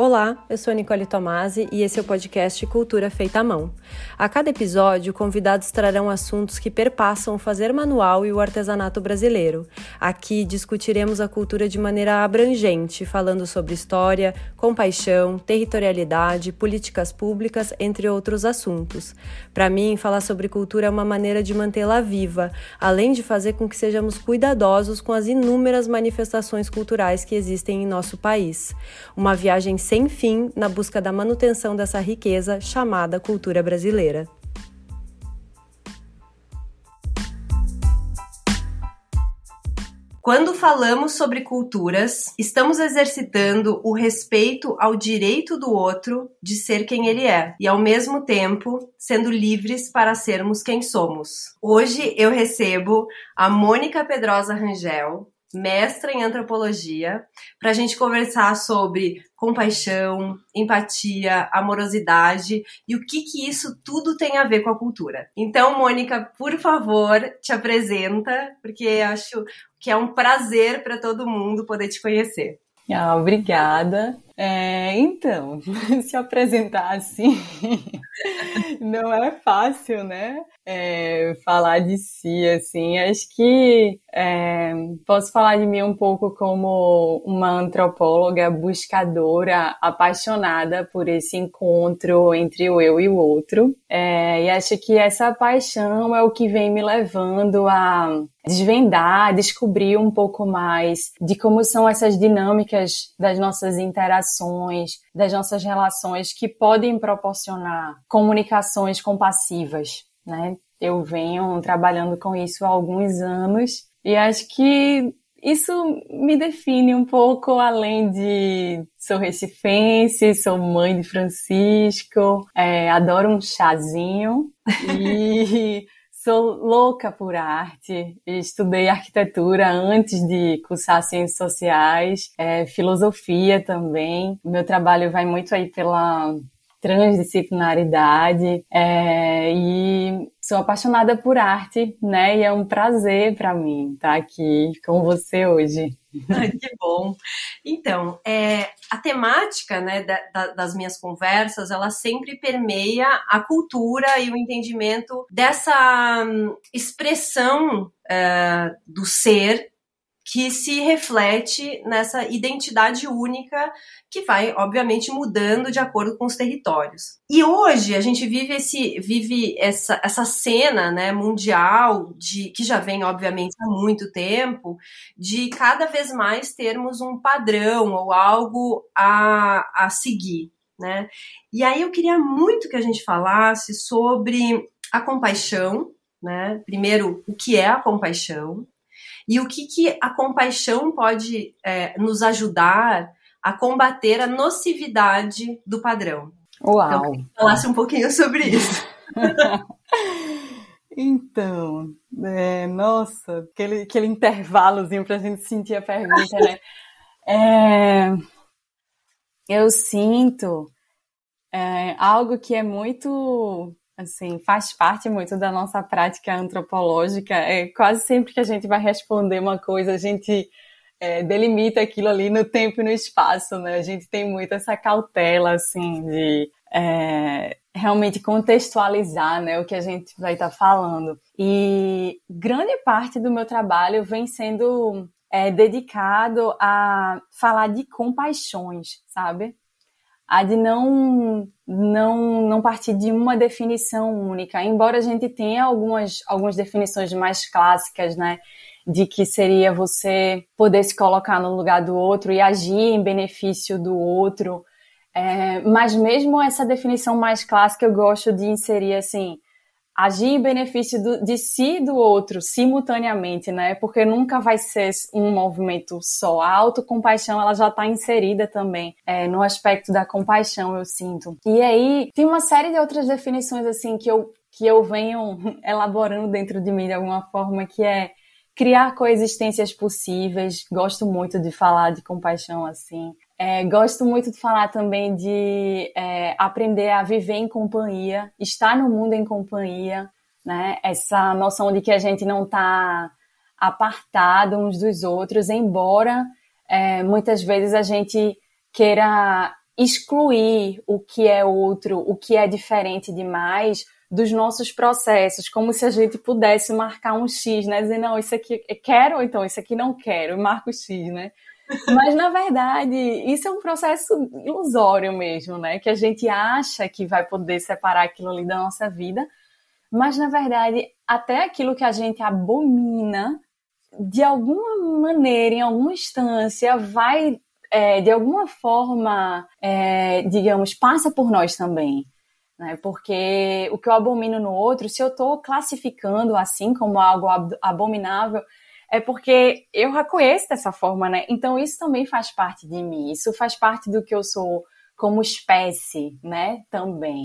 Olá, eu sou Nicole Tomasi e esse é o podcast Cultura Feita à Mão. A cada episódio, convidados trarão assuntos que perpassam o fazer manual e o artesanato brasileiro. Aqui discutiremos a cultura de maneira abrangente, falando sobre história, compaixão, territorialidade, políticas públicas, entre outros assuntos. Para mim, falar sobre cultura é uma maneira de mantê-la viva, além de fazer com que sejamos cuidadosos com as inúmeras manifestações culturais que existem em nosso país. Uma viagem sem fim na busca da manutenção dessa riqueza chamada cultura brasileira. Quando falamos sobre culturas, estamos exercitando o respeito ao direito do outro de ser quem ele é e, ao mesmo tempo, sendo livres para sermos quem somos. Hoje eu recebo a Mônica Pedrosa Rangel, mestra em antropologia, para a gente conversar sobre compaixão, empatia, amorosidade e o que que isso tudo tem a ver com a cultura. Então, Mônica, por favor, te apresenta, porque acho que é um prazer para todo mundo poder te conhecer. Ah, obrigada. É, então, se apresentar assim não é fácil, né? É, falar de si, assim. Acho que é, posso falar de mim um pouco como uma antropóloga buscadora, apaixonada por esse encontro entre o eu e o outro. É, e acho que essa paixão é o que vem me levando a desvendar, descobrir um pouco mais de como são essas dinâmicas das nossas interações das nossas relações que podem proporcionar comunicações compassivas, né? Eu venho trabalhando com isso há alguns anos e acho que isso me define um pouco além de sou recifense, sou mãe de Francisco, é, adoro um chazinho e Sou louca por arte, estudei arquitetura antes de cursar ciências sociais, é, filosofia também. Meu trabalho vai muito aí pela transdisciplinaridade é, e sou apaixonada por arte, né? E é um prazer para mim estar aqui com você hoje. Que bom. Então, é, a temática né, da, das minhas conversas, ela sempre permeia a cultura e o entendimento dessa hum, expressão é, do ser que se reflete nessa identidade única que vai, obviamente, mudando de acordo com os territórios. E hoje a gente vive esse vive essa, essa cena né, mundial de que já vem, obviamente, há muito tempo, de cada vez mais termos um padrão ou algo a, a seguir. Né? E aí eu queria muito que a gente falasse sobre a compaixão, né? Primeiro, o que é a compaixão, e o que, que a compaixão pode é, nos ajudar a combater a nocividade do padrão. Uau! Então, que falasse um pouquinho sobre isso. então, é, nossa, aquele, aquele intervalozinho para a gente sentir a pergunta, né? É, eu sinto é, algo que é muito assim, faz parte muito da nossa prática antropológica. É quase sempre que a gente vai responder uma coisa, a gente é, delimita aquilo ali no tempo e no espaço, né? A gente tem muito essa cautela, assim, de é, realmente contextualizar, né, o que a gente vai estar tá falando. E grande parte do meu trabalho vem sendo é, dedicado a falar de compaixões, sabe? A de não, não, não partir de uma definição única, embora a gente tenha algumas, algumas definições mais clássicas, né? De que seria você poder se colocar no lugar do outro e agir em benefício do outro. É, mas mesmo essa definição mais clássica eu gosto de inserir assim, agir em benefício do, de si e do outro simultaneamente, né? Porque nunca vai ser um movimento só. A autocompaixão, ela já está inserida também é, no aspecto da compaixão, eu sinto. E aí, tem uma série de outras definições, assim, que eu, que eu venho elaborando dentro de mim de alguma forma, que é criar coexistências possíveis. Gosto muito de falar de compaixão assim. É, gosto muito de falar também de é, aprender a viver em companhia, estar no mundo em companhia, né? Essa noção de que a gente não está apartado uns dos outros, embora é, muitas vezes a gente queira excluir o que é outro, o que é diferente demais dos nossos processos, como se a gente pudesse marcar um X, né? Dizer, não, isso aqui quero, então isso aqui não quero, marco X, né? Mas, na verdade, isso é um processo ilusório mesmo, né? Que a gente acha que vai poder separar aquilo ali da nossa vida, mas, na verdade, até aquilo que a gente abomina, de alguma maneira, em alguma instância, vai, é, de alguma forma, é, digamos, passa por nós também. Né? Porque o que eu abomino no outro, se eu estou classificando assim como algo abominável, é porque eu reconheço dessa forma, né? Então isso também faz parte de mim, isso faz parte do que eu sou como espécie, né? Também.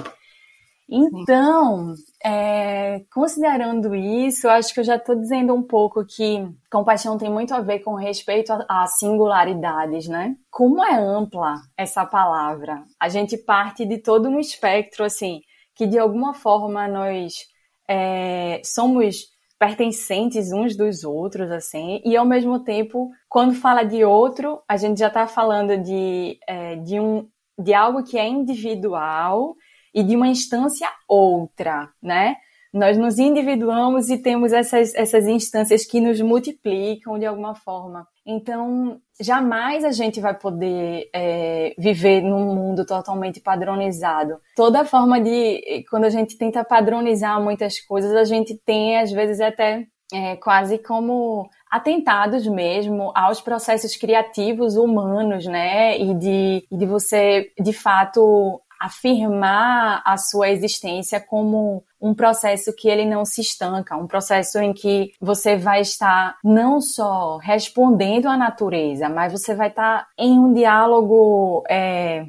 Então, é, considerando isso, acho que eu já estou dizendo um pouco que compaixão tem muito a ver com respeito a, a, singularidades, né? Como é ampla essa palavra? A gente parte de todo um espectro, assim, que de alguma forma nós é, somos pertencentes uns dos outros, assim, e ao mesmo tempo, quando fala de outro, a gente já está falando de, é, de, um, de algo que é individual e de uma instância outra, né? Nós nos individuamos e temos essas, essas instâncias que nos multiplicam de alguma forma. Então, jamais a gente vai poder é, viver num mundo totalmente padronizado. Toda forma de. Quando a gente tenta padronizar muitas coisas, a gente tem, às vezes, até é, quase como atentados mesmo aos processos criativos humanos, né? E de, e de você, de fato, afirmar a sua existência como um processo que ele não se estanca, um processo em que você vai estar não só respondendo à natureza, mas você vai estar em um diálogo, é,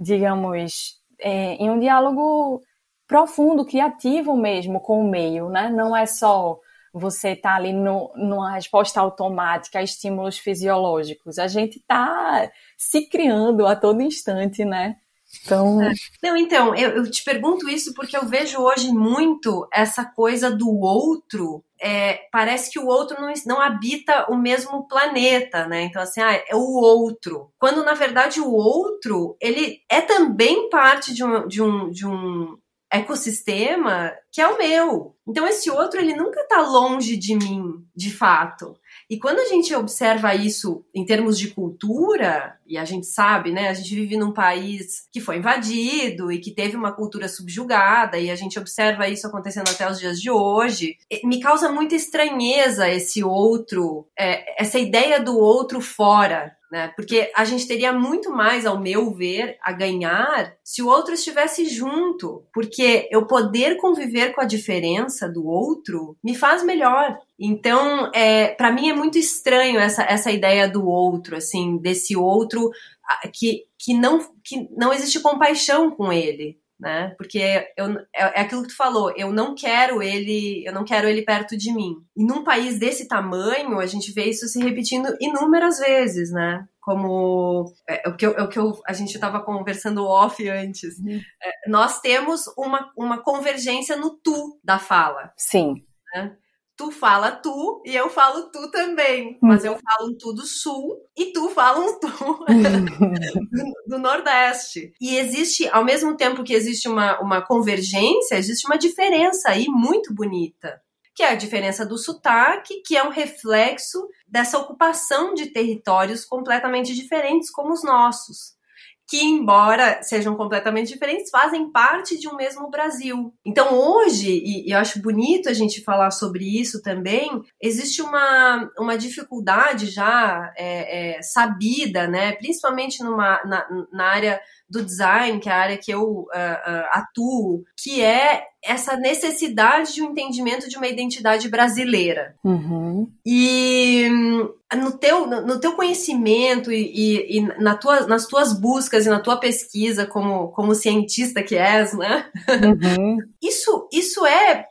digamos, é, em um diálogo profundo, criativo mesmo com o meio, né? Não é só você estar ali no, numa resposta automática a estímulos fisiológicos. A gente está se criando a todo instante, né? Então. É. Não, então, eu, eu, te pergunto isso porque eu vejo hoje muito essa coisa do outro. É, parece que o outro não, não habita o mesmo planeta, né? Então, assim, ah, é o outro. Quando, na verdade, o outro, ele é também parte de um, de um, de um ecossistema que é o meu. Então, esse outro, ele nunca está longe de mim, de fato. E quando a gente observa isso em termos de cultura, e a gente sabe, né, a gente vive num país que foi invadido e que teve uma cultura subjugada, e a gente observa isso acontecendo até os dias de hoje, me causa muita estranheza esse outro, é, essa ideia do outro fora, né? Porque a gente teria muito mais, ao meu ver, a ganhar se o outro estivesse junto, porque eu poder conviver com a diferença do outro me faz melhor. Então, é, para mim é muito estranho essa, essa ideia do outro, assim, desse outro que, que, não, que não existe compaixão com ele, né? Porque eu, é, é aquilo que tu falou, eu não quero ele, eu não quero ele perto de mim. E num país desse tamanho, a gente vê isso se repetindo inúmeras vezes, né? Como é, o que, eu, o que eu, a gente estava conversando off antes. Uhum. É, nós temos uma, uma convergência no tu da fala. Sim. Né? Tu fala tu e eu falo tu também. Mas eu falo um tu do sul e tu fala um tu do, do, Nordeste. E existe, ao mesmo tempo que existe uma, uma convergência, existe uma diferença aí muito bonita. Que é a diferença do sotaque, que é um reflexo dessa ocupação de territórios completamente diferentes como os nossos que, embora sejam completamente diferentes, fazem parte de um mesmo Brasil. Então, hoje, e, e, eu acho bonito a gente falar sobre isso também, existe uma, uma dificuldade já é, é, sabida, né, principalmente numa, na, na área do design, que é a área que eu uh, uh, atuo, que é essa necessidade de um entendimento de uma identidade brasileira. Uhum. E no teu, no teu conhecimento e, e, e na tua, nas tuas buscas e na tua pesquisa como, como cientista que és, né? Uhum. isso, isso é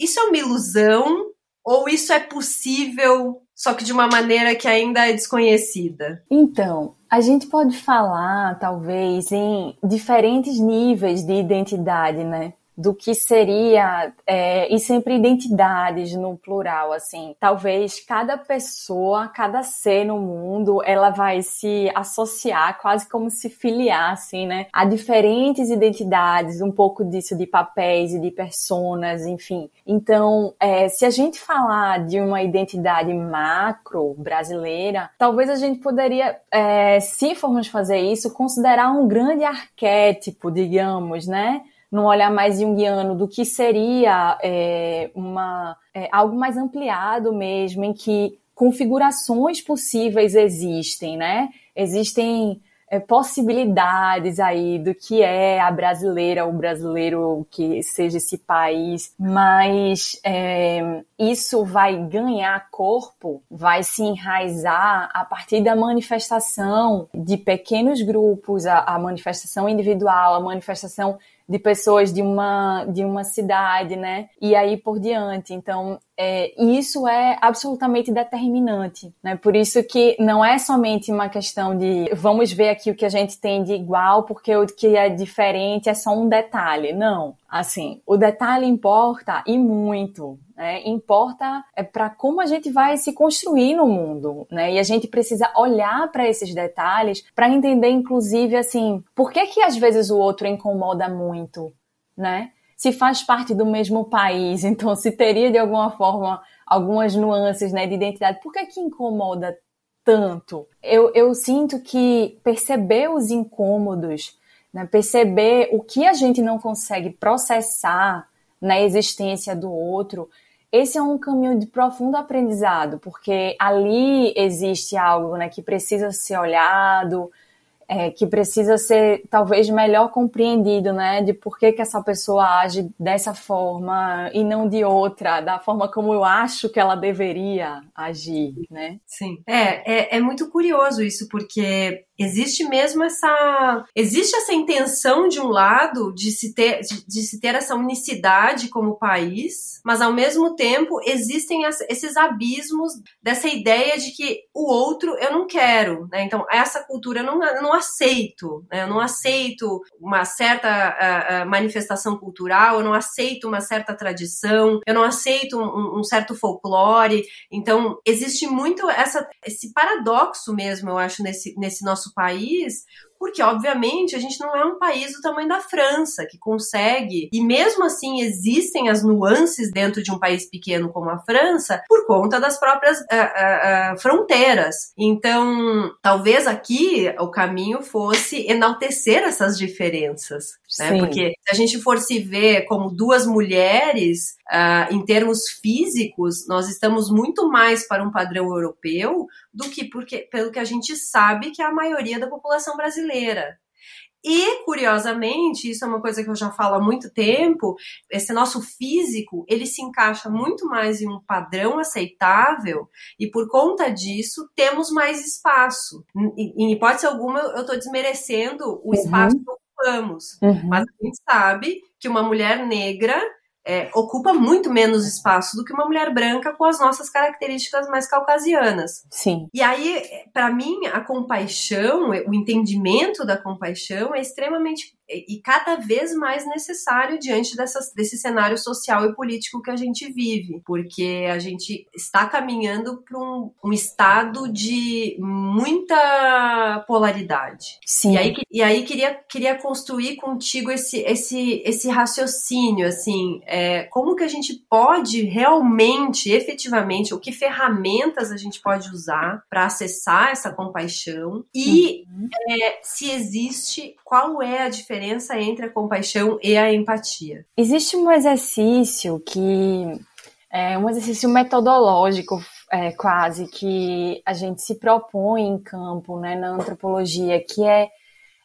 isso é uma ilusão ou isso é possível, só que de uma maneira que ainda é desconhecida? Então, a gente pode falar, talvez, em diferentes níveis de identidade, né? Do que seria é, e sempre identidades no plural assim. Talvez cada pessoa cada ser no mundo ela vai se associar quase como se filiar assim né? A diferentes identidades um pouco disso de papéis e de personas enfim. Então é, se a gente falar de uma identidade macro brasileira talvez a gente poderia é, se formos fazer isso considerar um grande arquétipo digamos né num olhar mais junguiano do que seria é, uma, é, algo mais ampliado mesmo, em que configurações possíveis existem, né? Existem é, possibilidades aí do que é a brasileira, o brasileiro que seja esse país, mas é, isso vai ganhar corpo, vai se enraizar a partir da manifestação de pequenos grupos, a, a manifestação individual, a manifestação de pessoas de uma, de uma cidade, né? E aí por diante. Então, é, isso é absolutamente determinante, né? Por isso que não é somente uma questão de vamos ver aqui o que a gente tem de igual, porque o que é diferente é só um detalhe. Não. Assim, o detalhe importa e muito, né? Importa é para como a gente vai se construir no mundo, né? E a gente precisa olhar para esses detalhes para entender, inclusive, assim, por que que às vezes o outro incomoda muito, né? Se faz parte do mesmo país, então se teria de alguma forma algumas nuances, né, de identidade, por que que incomoda tanto? Eu, eu sinto que perceber os incômodos né? Perceber o que a gente não consegue processar na existência do outro. Esse é um caminho de profundo aprendizado, porque ali existe algo né, que precisa ser olhado, é, que precisa ser talvez melhor compreendido, né? De por que, que essa pessoa age dessa forma e não de outra, da forma como eu acho que ela deveria agir, né? Sim. É, é, é muito curioso isso, porque existe mesmo essa existe essa intenção de um lado de se ter de, de, se ter essa unicidade como país, mas ao mesmo tempo existem as, esses abismos dessa ideia de que o outro eu não quero, né? Então essa cultura eu não, eu não aceito, né? Eu não aceito uma certa uh, manifestação cultural, eu não aceito uma certa tradição, eu não aceito um, um certo folclore. Então existe muito essa esse paradoxo mesmo, eu acho nesse nesse nosso nosso país, porque obviamente a gente não é um país do tamanho da França que consegue, e mesmo assim existem as nuances dentro de um país pequeno como a França por conta das próprias uh, uh, uh, fronteiras. Então, talvez aqui o caminho fosse enaltecer essas diferenças, né? Porque se a gente for se ver como duas mulheres em termos físicos, nós estamos muito mais para um padrão europeu do que porque, pelo que a gente sabe que é a maioria da população brasileira. E, curiosamente, isso é uma coisa que eu já falo há muito tempo, esse nosso físico, ele se encaixa muito mais em um padrão aceitável e, por conta disso, temos mais espaço. Em hipótese alguma, eu estou desmerecendo o uhum. espaço que ocupamos, uhum. mas a gente sabe que uma mulher negra é, ocupa muito menos espaço do que uma mulher branca com as nossas características mais caucasianas. Sim. E aí, para mim, a compaixão, o entendimento da compaixão é extremamente e cada vez mais necessário diante dessas, desse cenário social e político que a gente vive, porque a gente está caminhando para um, um, estado de muita polaridade. Sim. E aí, e aí queria, queria construir contigo esse, esse, esse raciocínio, assim, é, como que a gente pode realmente, efetivamente, o que ferramentas a gente pode usar para acessar essa compaixão e uhum. é, se existe, qual é a diferença diferença entre a compaixão e a empatia? Existe um exercício que é um exercício metodológico é, quase que a gente se propõe em campo, né, na antropologia, que é,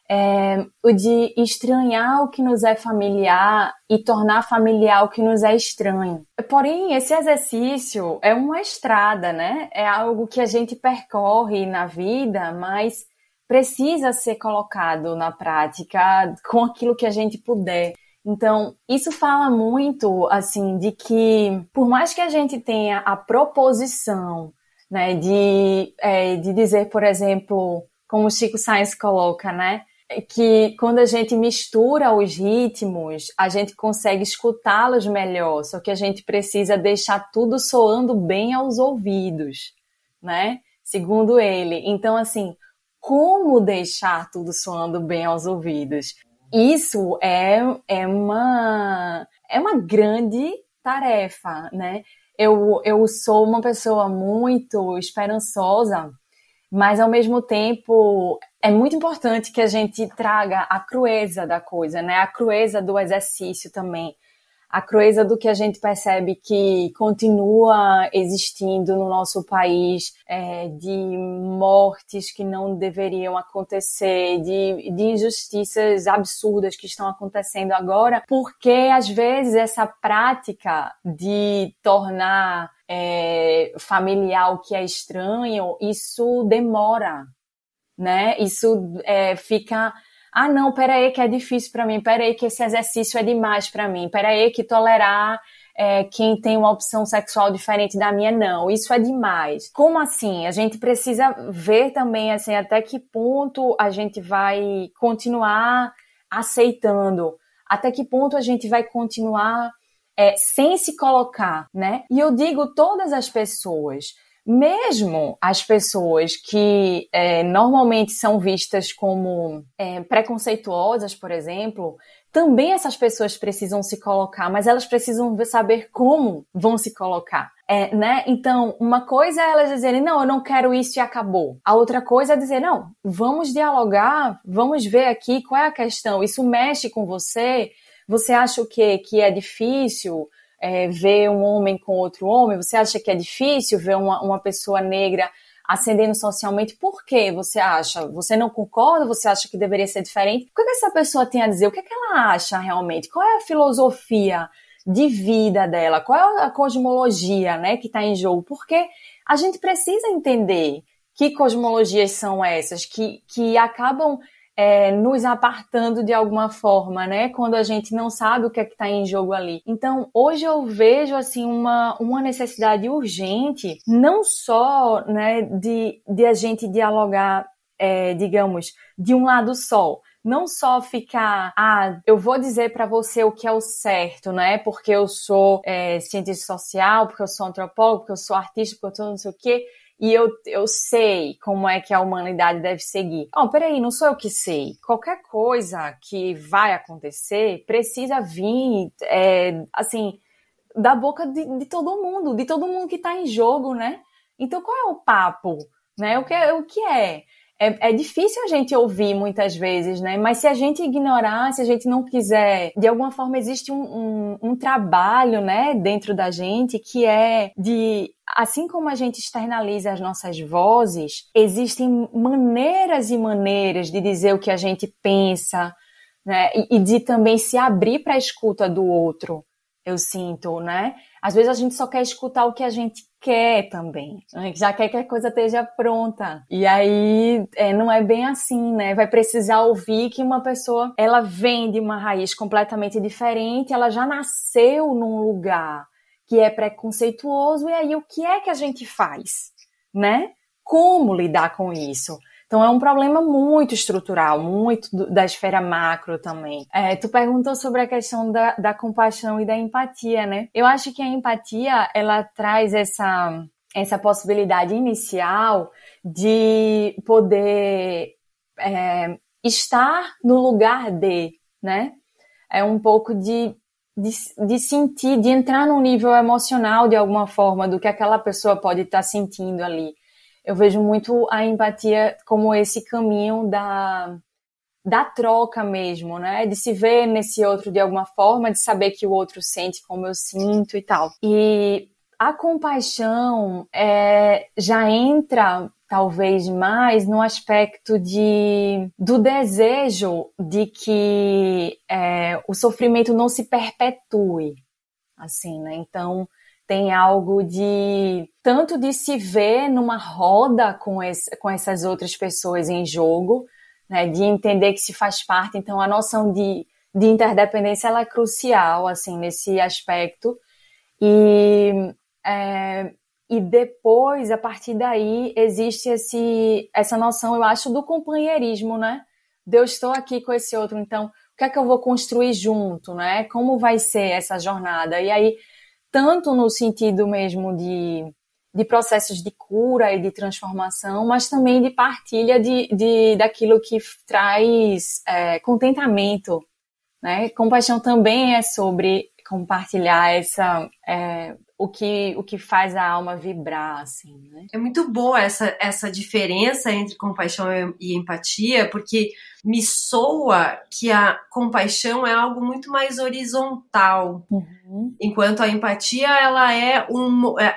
é, o de estranhar o que nos é familiar e tornar familiar o que nos é estranho. Porém, esse exercício é uma estrada, né? É algo que a gente percorre na vida, mas precisa ser colocado na prática com aquilo que a gente puder. Então, isso fala muito, assim, de que por mais que a gente tenha a proposição, né, de, é, de dizer, por exemplo, como o Chico Sainz coloca, né, que quando a gente mistura os ritmos, a gente consegue escutá-los melhor, só que a gente precisa deixar tudo soando bem aos ouvidos, né? Segundo ele. Então, assim, como deixar tudo soando bem aos ouvidos? Isso é, é, uma, é uma grande tarefa, né? Eu, eu sou uma pessoa muito esperançosa, mas ao mesmo tempo é muito importante que a gente traga a crueza da coisa, né? A crueza do exercício também a crueza do que a gente percebe que continua existindo no nosso país, é, de mortes que não deveriam acontecer, de, de injustiças absurdas que estão acontecendo agora, porque às vezes essa prática de tornar é, familiar o que é estranho, isso demora, né? Isso é, fica ah, não, peraí que é difícil para mim, peraí que esse exercício é demais para mim, peraí que tolerar é, quem tem uma opção sexual diferente da minha, não, isso é demais. Como assim? A gente precisa ver também, assim, até que ponto a gente vai continuar aceitando, até que ponto a gente vai continuar é, sem se colocar, né? E eu digo todas as pessoas, mesmo as pessoas que é, normalmente são vistas como é, preconceituosas, por exemplo, também essas pessoas precisam se colocar, mas elas precisam saber como vão se colocar. É, né? Então, uma coisa é elas dizerem, não, eu não quero isso e acabou. A outra coisa é dizer, não, vamos dialogar, vamos ver aqui qual é a questão. Isso mexe com você? Você acha o quê? Que é difícil? É, ver um homem com outro homem? Você acha que é difícil ver uma, uma pessoa negra ascendendo socialmente? Por que você acha? Você não concorda? Você acha que deveria ser diferente? O que, é que essa pessoa tem a dizer? O que, é que ela acha realmente? Qual é a filosofia de vida dela? Qual é a cosmologia né, que está em jogo? Porque a gente precisa entender que cosmologias são essas que, que acabam é, nos apartando de alguma forma, né? Quando a gente não sabe o que é que está em jogo ali. Então, hoje eu vejo assim uma, uma necessidade urgente, não só né, de, de a gente dialogar, é, digamos, de um lado só, não só ficar, ah, eu vou dizer para você o que é o certo, né? Porque eu sou é, cientista social, porque eu sou antropólogo, porque eu sou artista, porque eu sou não sei o quê e eu, eu sei como é que a humanidade deve seguir. Oh, peraí, não sou eu que sei. Qualquer coisa que vai acontecer precisa vir, é, assim, da boca de, de, todo mundo, de todo mundo que está em jogo, né? Então, qual é o papo? Né? O, que, é, o que é? É, é, difícil a gente ouvir muitas vezes, né? Mas se a gente ignorar, se a gente não quiser, de alguma forma existe um, um, um trabalho, né, dentro da gente que é de assim como a gente externaliza as nossas vozes, existem maneiras e maneiras de dizer o que a gente pensa, né? E, e de também se abrir para a escuta do outro. Eu sinto, né? Às vezes a gente só quer escutar o que a gente quer também, né? já quer que a coisa esteja pronta. E aí é, não é bem assim, né? Vai precisar ouvir que uma pessoa ela vem de uma raiz completamente diferente, ela já nasceu num lugar que é preconceituoso, e aí o que é que a gente faz, né? Como lidar com isso? Então é um problema muito estrutural, muito da esfera macro também. É, tu perguntou sobre a questão da, da compaixão e da empatia, né? Eu acho que a empatia ela traz essa essa possibilidade inicial de poder é, estar no lugar de, né? É um pouco de, de, de, sentir, de entrar num nível emocional de alguma forma do que aquela pessoa pode estar sentindo ali eu vejo muito a empatia como esse caminho da, da troca mesmo, né? De se ver nesse outro de alguma forma, de saber que o outro sente como eu sinto e tal. E a compaixão é, já entra talvez mais no aspecto de do desejo de que é, o sofrimento não se perpetue, assim, né? Então tem algo de tanto de se ver numa roda com, esse, com essas outras pessoas em jogo, né, de entender que se faz parte. Então, a noção de, de interdependência ela é crucial assim nesse aspecto. E, é, e depois, a partir daí, existe esse, essa noção, eu acho, do companheirismo, né? Deus estou aqui com esse outro, então o que é que eu vou construir junto, né? Como vai ser essa jornada? E aí, tanto no sentido mesmo de, de processos de cura e de transformação, mas também de partilha de, de daquilo que traz é, contentamento, né? Compaixão também é sobre compartilhar essa é, o que, o que faz a alma vibrar, assim, né? É muito boa essa, essa diferença entre compaixão e empatia, porque me soa que a compaixão é algo muito mais horizontal, uhum. enquanto a empatia ela é um é,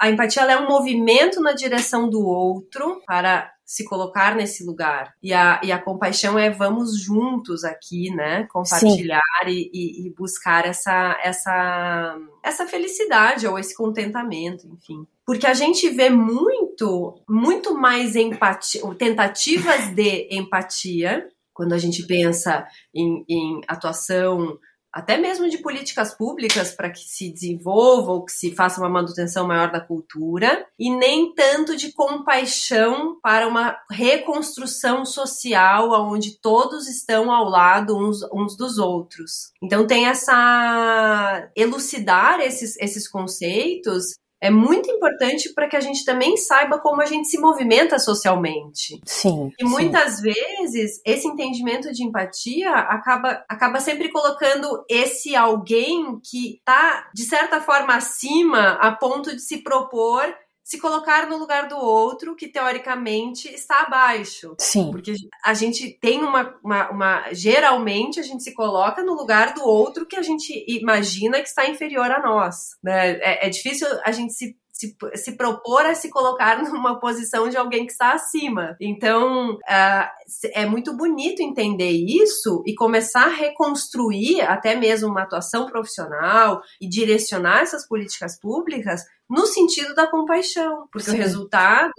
a empatia ela é um movimento na direção do outro para se colocar nesse lugar. E a, e a compaixão é vamos juntos aqui, né? Compartilhar e, e, e, buscar essa, essa, essa felicidade ou esse contentamento, enfim. Porque a gente vê muito, muito mais empatia, tentativas de empatia, quando a gente pensa em, em atuação até mesmo de políticas públicas para que se desenvolva ou que se faça uma manutenção maior da cultura, e nem tanto de compaixão para uma reconstrução social onde todos estão ao lado uns, uns dos outros. Então tem essa elucidar esses, esses conceitos é muito importante para que a gente também saiba como a gente se movimenta socialmente. Sim. E muitas sim. vezes esse entendimento de empatia acaba, acaba sempre colocando esse alguém que está, de certa forma, acima a ponto de se propor se colocar no lugar do outro que teoricamente está abaixo. Sim. Porque a gente tem uma, uma, uma, Geralmente a gente se coloca no lugar do outro que a gente imagina que está inferior a nós. Né? É, é difícil a gente se se, se propor a se colocar numa posição de alguém que está acima. Então, uh, é muito bonito entender isso e começar a reconstruir até mesmo uma atuação profissional e direcionar essas políticas públicas no sentido da compaixão, porque Sim. o resultado,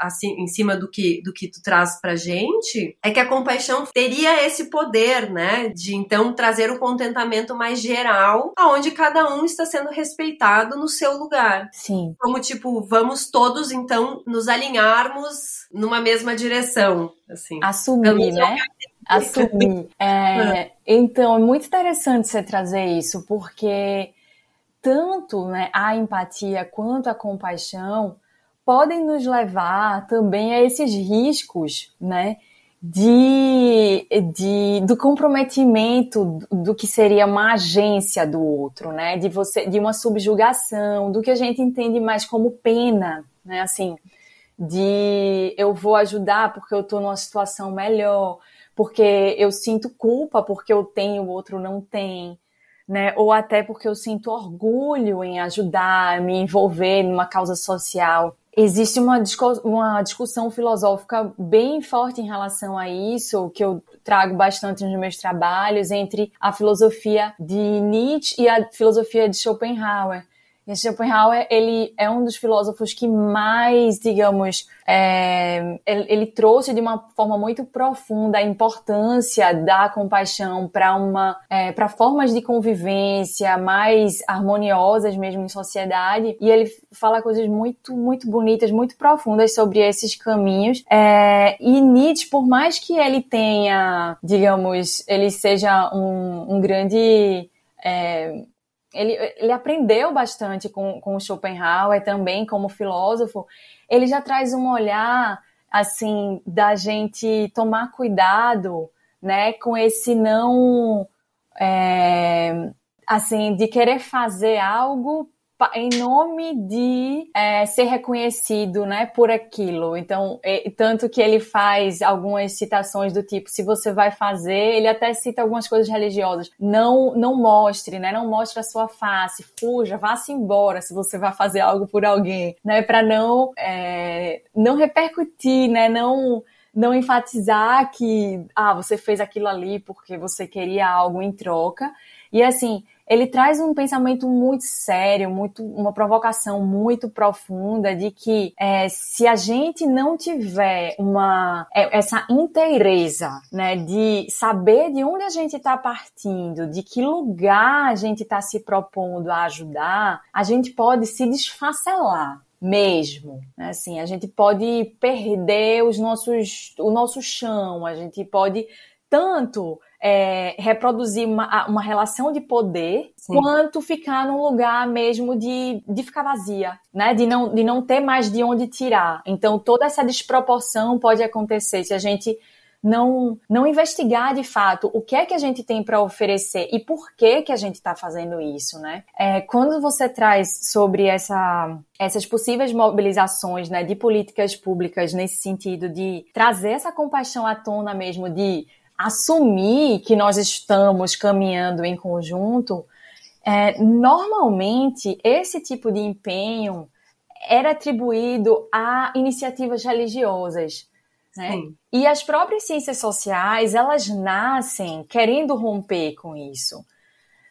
assim, em cima do que, do que tu traz pra gente, é que a compaixão teria esse poder, né, de então trazer o contentamento mais geral, aonde cada um está sendo respeitado no seu lugar. Sim. Como tipo, vamos todos então nos alinharmos numa mesma direção, assim. Assumir, né? Assumir. É, então, é muito interessante você trazer isso, porque tanto né, a empatia quanto a compaixão podem nos levar também a esses riscos, né? De, de, do comprometimento do que seria uma agência do outro, né? De você, de uma subjugação, do que a gente entende mais como pena, né? Assim, de eu vou ajudar porque eu estou numa situação melhor, porque eu sinto culpa porque eu tenho o outro não tem, né? Ou até porque eu sinto orgulho em ajudar, me envolver numa causa social. Existe uma, uma discussão filosófica bem forte em relação a isso, que eu trago bastante nos meus trabalhos, entre a filosofia de Nietzsche e a filosofia de Schopenhauer. E Schopenhauer, ele é um dos filósofos que mais, digamos, é, ele, ele, trouxe de uma forma muito profunda a importância da compaixão para uma, é, para formas de convivência mais harmoniosas mesmo em sociedade. E ele fala coisas muito, muito bonitas, muito profundas sobre esses caminhos. É, e Nietzsche, por mais que ele tenha, digamos, ele seja um, um grande é, ele, ele aprendeu bastante com, com Schopenhauer também como filósofo. Ele já traz um olhar assim da gente tomar cuidado, né, com esse não é, assim de querer fazer algo em nome de é, ser reconhecido, né, por aquilo. Então, é, tanto que ele faz algumas citações do tipo, se você vai fazer, ele até cita algumas coisas religiosas. Não, não mostre, né, não mostre a sua face, fuja, vá-se embora se você vai fazer algo por alguém, né, para não, é, não repercutir, né, não não enfatizar que ah, você fez aquilo ali porque você queria algo em troca. E assim, ele traz um pensamento muito sério, muito uma provocação muito profunda de que é, se a gente não tiver uma é, essa inteireza, né, de saber de onde a gente está partindo, de que lugar a gente está se propondo a ajudar, a gente pode se desfacelar mesmo. Né? Assim, a gente pode perder os nossos, o nosso chão, a gente pode tanto é, reproduzir uma, uma relação de poder, Sim. quanto ficar num lugar mesmo de, de ficar vazia, né? De não, de não ter mais de onde tirar. Então, toda essa desproporção pode acontecer se a gente não, não investigar de fato o que é que a gente tem para oferecer e por que que a gente está fazendo isso, né? É, quando você traz sobre essa, essas possíveis mobilizações né, de políticas públicas nesse sentido de trazer essa compaixão à tona mesmo, de assumir que nós estamos caminhando em conjunto, é, normalmente esse tipo de empenho era atribuído a iniciativas religiosas. Né? E as próprias ciências sociais, elas nascem querendo romper com isso.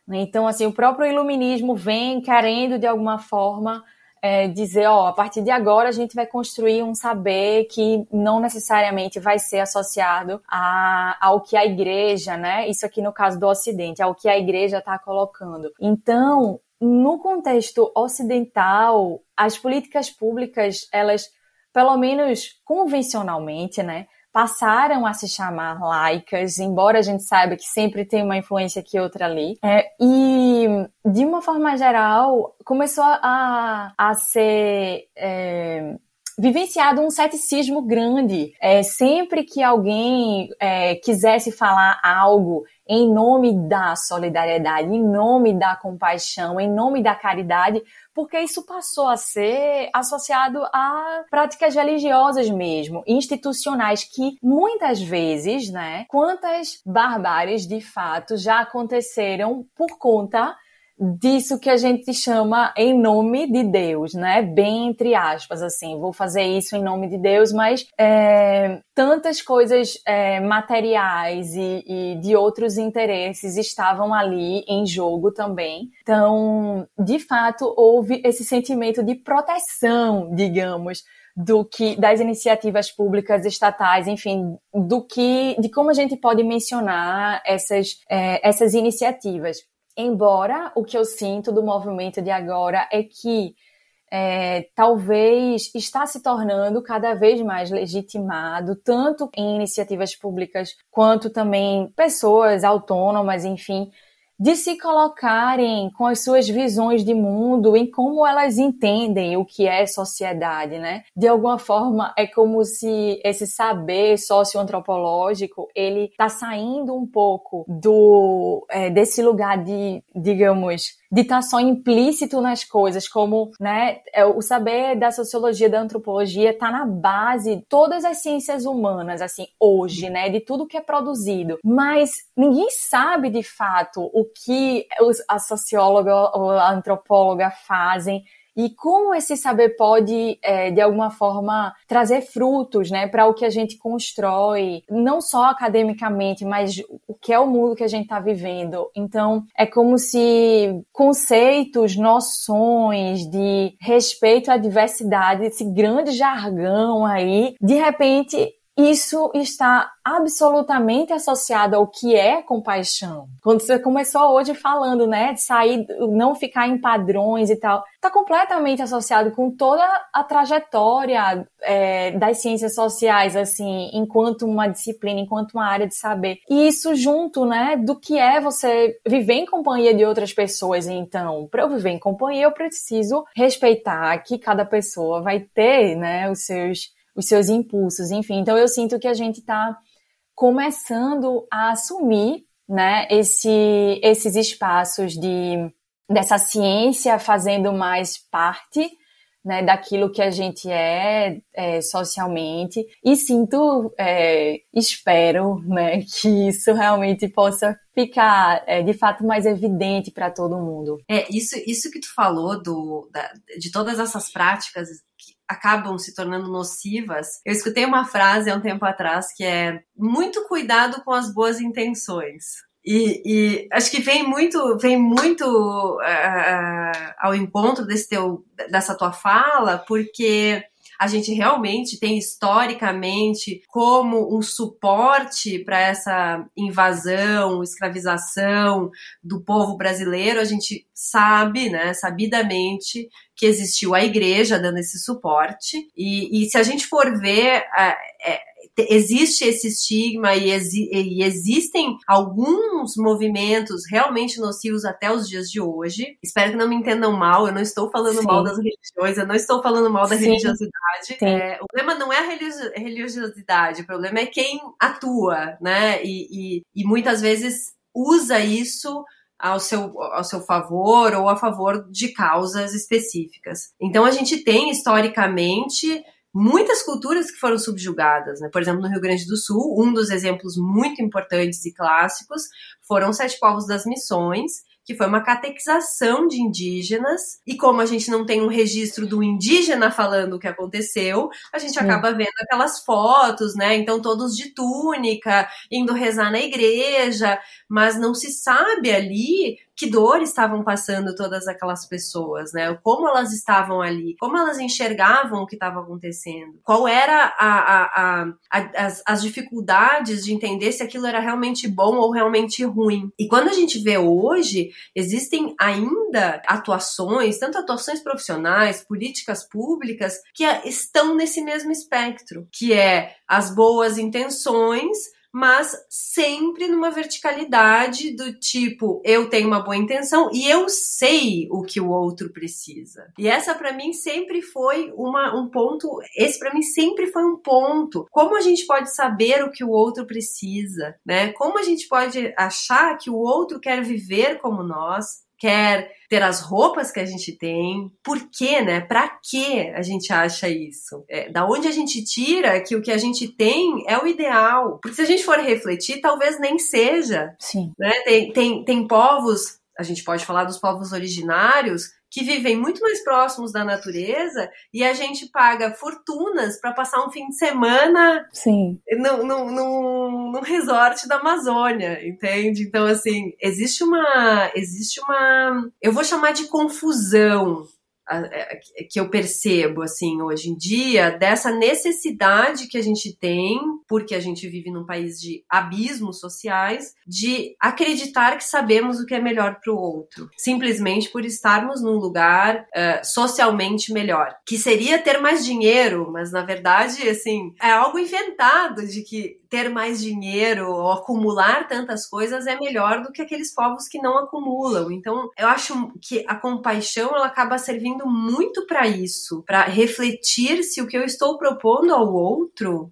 Então, assim, o próprio iluminismo vem querendo, de alguma forma, é, dizer, ó, a partir de agora a gente vai construir um saber que não necessariamente vai ser associado a, ao que a igreja, né? Isso aqui no caso do Ocidente, ao que a igreja está colocando. Então, no contexto ocidental, as políticas públicas, elas, pelo menos convencionalmente, né? Passaram a se chamar laicas, embora a gente saiba que sempre tem uma influência aqui outra ali. É, e, de uma forma geral, começou a, a ser. É, vivenciado um ceticismo grande. É, sempre que alguém é, quisesse falar algo em nome da solidariedade, em nome da compaixão, em nome da caridade, porque isso passou a ser associado a práticas religiosas mesmo, institucionais, que muitas vezes, né, quantas barbáries de fato já aconteceram por conta disso que a gente chama em nome de Deus, né? Bem entre aspas, assim, vou fazer isso em nome de Deus, mas é, tantas coisas é, materiais e, e, de outros interesses estavam ali em jogo também. Então, de fato, houve esse sentimento de proteção, digamos, do que das iniciativas públicas estatais, enfim, do que de como a gente pode mencionar essas é, essas iniciativas. Embora o que eu sinto do movimento de agora é que é, talvez está se tornando cada vez mais legitimado, tanto em iniciativas públicas quanto também pessoas autônomas, enfim, de se colocarem com as suas visões de mundo, em como elas entendem o que é sociedade, né? De alguma forma é como se esse saber socioantropológico ele está saindo um pouco do é, desse lugar de, digamos, de estar tá só implícito nas coisas, como né, é, o saber da sociologia, da antropologia está na base de todas as ciências humanas, assim, hoje, né, de tudo que é produzido. Mas ninguém sabe de fato o que a socióloga ou a antropóloga fazem e como esse saber pode, é, de alguma forma, trazer frutos né, para o que a gente constrói, não só academicamente, mas o que é o mundo que a gente está vivendo. Então, é como se conceitos, noções de respeito à diversidade, esse grande jargão aí, de repente isso está absolutamente associado ao que é compaixão. Quando você começou hoje falando, né, de sair, não ficar em padrões e tal, está completamente associado com toda a trajetória é, das ciências sociais, assim, enquanto uma disciplina, enquanto uma área de saber. E isso junto, né, do que é você viver em companhia de outras pessoas. Então, para eu viver em companhia, eu preciso respeitar que cada pessoa vai ter, né, os seus os seus impulsos, enfim. Então eu sinto que a gente está começando a assumir, né, esse, esses espaços de dessa ciência fazendo mais parte né, daquilo que a gente é, é socialmente e sinto, é, espero, né, que isso realmente possa ficar é, de fato mais evidente para todo mundo. É isso, isso que tu falou do, da, de todas essas práticas acabam se tornando nocivas. Eu escutei uma frase há um tempo atrás que é muito cuidado com as boas intenções. E, e acho que vem muito, vem muito uh, ao encontro desse teu, dessa tua fala, porque a gente realmente tem historicamente como um suporte para essa invasão, escravização do povo brasileiro, a gente sabe, né, sabidamente, que existiu a igreja dando esse suporte. E, e se a gente for ver, é, é, existe esse estigma e, exi e, existem alguns movimentos realmente nocivos até os dias de hoje. Espero que não me entendam mal, eu não estou falando Sim. mal das religiões, eu não estou falando mal da Sim. religiosidade. É, o problema não é a religiosidade, o problema é quem atua, né? E, e, e muitas vezes usa isso ao seu, ao seu favor ou a favor de causas específicas. Então a gente tem historicamente muitas culturas que foram subjugadas, né? Por exemplo, no Rio Grande do Sul, um dos exemplos muito importantes e clássicos foram os sete povos das missões, que foi uma catequização de indígenas, e como a gente não tem um registro do indígena falando o que aconteceu, a gente Sim. acaba vendo aquelas fotos, né? Então, todos de túnica, indo rezar na igreja, mas não se sabe ali que dor estavam passando todas aquelas pessoas, né? Como elas estavam ali, como elas enxergavam o que estava acontecendo, qual era a, a, a, as, as dificuldades de entender se aquilo era realmente bom ou realmente ruim. E quando a gente vê hoje, existem ainda atuações, tanto atuações profissionais, políticas públicas, que estão nesse mesmo espectro, que é as boas intenções mas sempre numa verticalidade do tipo, eu tenho uma boa intenção e eu sei o que o outro precisa. E essa para mim sempre foi uma, um ponto, esse para mim sempre foi um ponto. Como a gente pode saber o que o outro precisa, né? Como a gente pode achar que o outro quer viver como nós, quer ter as roupas que a gente tem. Por quê, né? Para que a gente acha isso? É, da onde a gente tira que o que a gente tem é o ideal? Porque se a gente for refletir, talvez nem seja. Sim. Né? Tem, tem, tem povos, a gente pode falar dos povos originários, que vivem muito mais próximos da natureza e a gente paga fortunas para passar um fim de semana Sim. No, no, no, no, resort da Amazônia, entende? Então, assim, existe uma. Existe uma. Eu vou chamar de confusão que eu percebo assim hoje em dia dessa necessidade que a gente tem, porque a gente vive num país de abismos sociais, de acreditar que sabemos o que é melhor para o outro, simplesmente por estarmos num lugar uh, socialmente melhor, que seria ter mais dinheiro, mas na verdade assim é algo inventado de que ter mais dinheiro ou acumular tantas coisas é melhor do que aqueles povos que não acumulam. Então, eu acho que a compaixão ela acaba servindo muito para isso, para refletir se o que eu estou propondo ao outro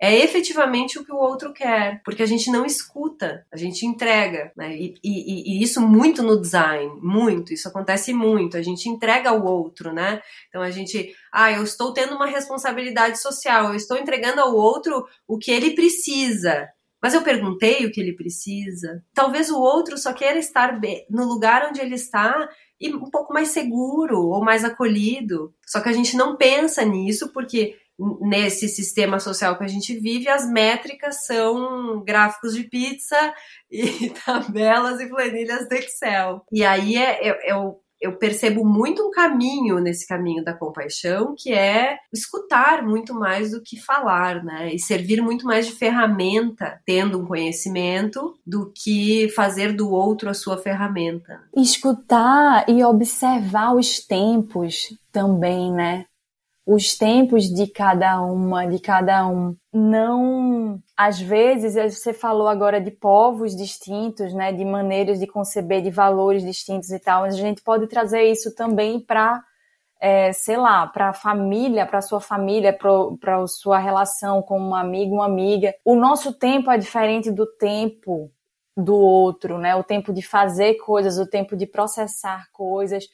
é efetivamente o que o outro quer, porque a gente não escuta, a gente entrega, né? E, e, e, isso muito no design, muito, isso acontece muito, a gente entrega ao outro, né? Então a gente, ah, eu estou tendo uma responsabilidade social, eu estou entregando ao outro o que ele precisa. Mas eu perguntei o que ele precisa. Talvez o outro só queira estar no lugar onde ele está e um pouco mais seguro ou mais acolhido. Só que a gente não pensa nisso porque nesse sistema social que a gente vive, as métricas são gráficos de pizza e tabelas e planilhas do Excel. E aí é, é, é o eu percebo muito um caminho nesse caminho da compaixão, que é escutar muito mais do que falar, né? E servir muito mais de ferramenta, tendo um conhecimento, do que fazer do outro a sua ferramenta. Escutar e observar os tempos também, né? Os tempos de cada uma, de cada um. Não, às vezes, você falou agora de povos distintos, né, de maneiras de conceber, de valores distintos e tal, mas a gente pode trazer isso também para, é, sei lá, para a família, para sua família, para sua relação com um amigo, uma amiga. O nosso tempo é diferente do tempo do outro, né? O tempo de fazer coisas, o tempo de processar coisas.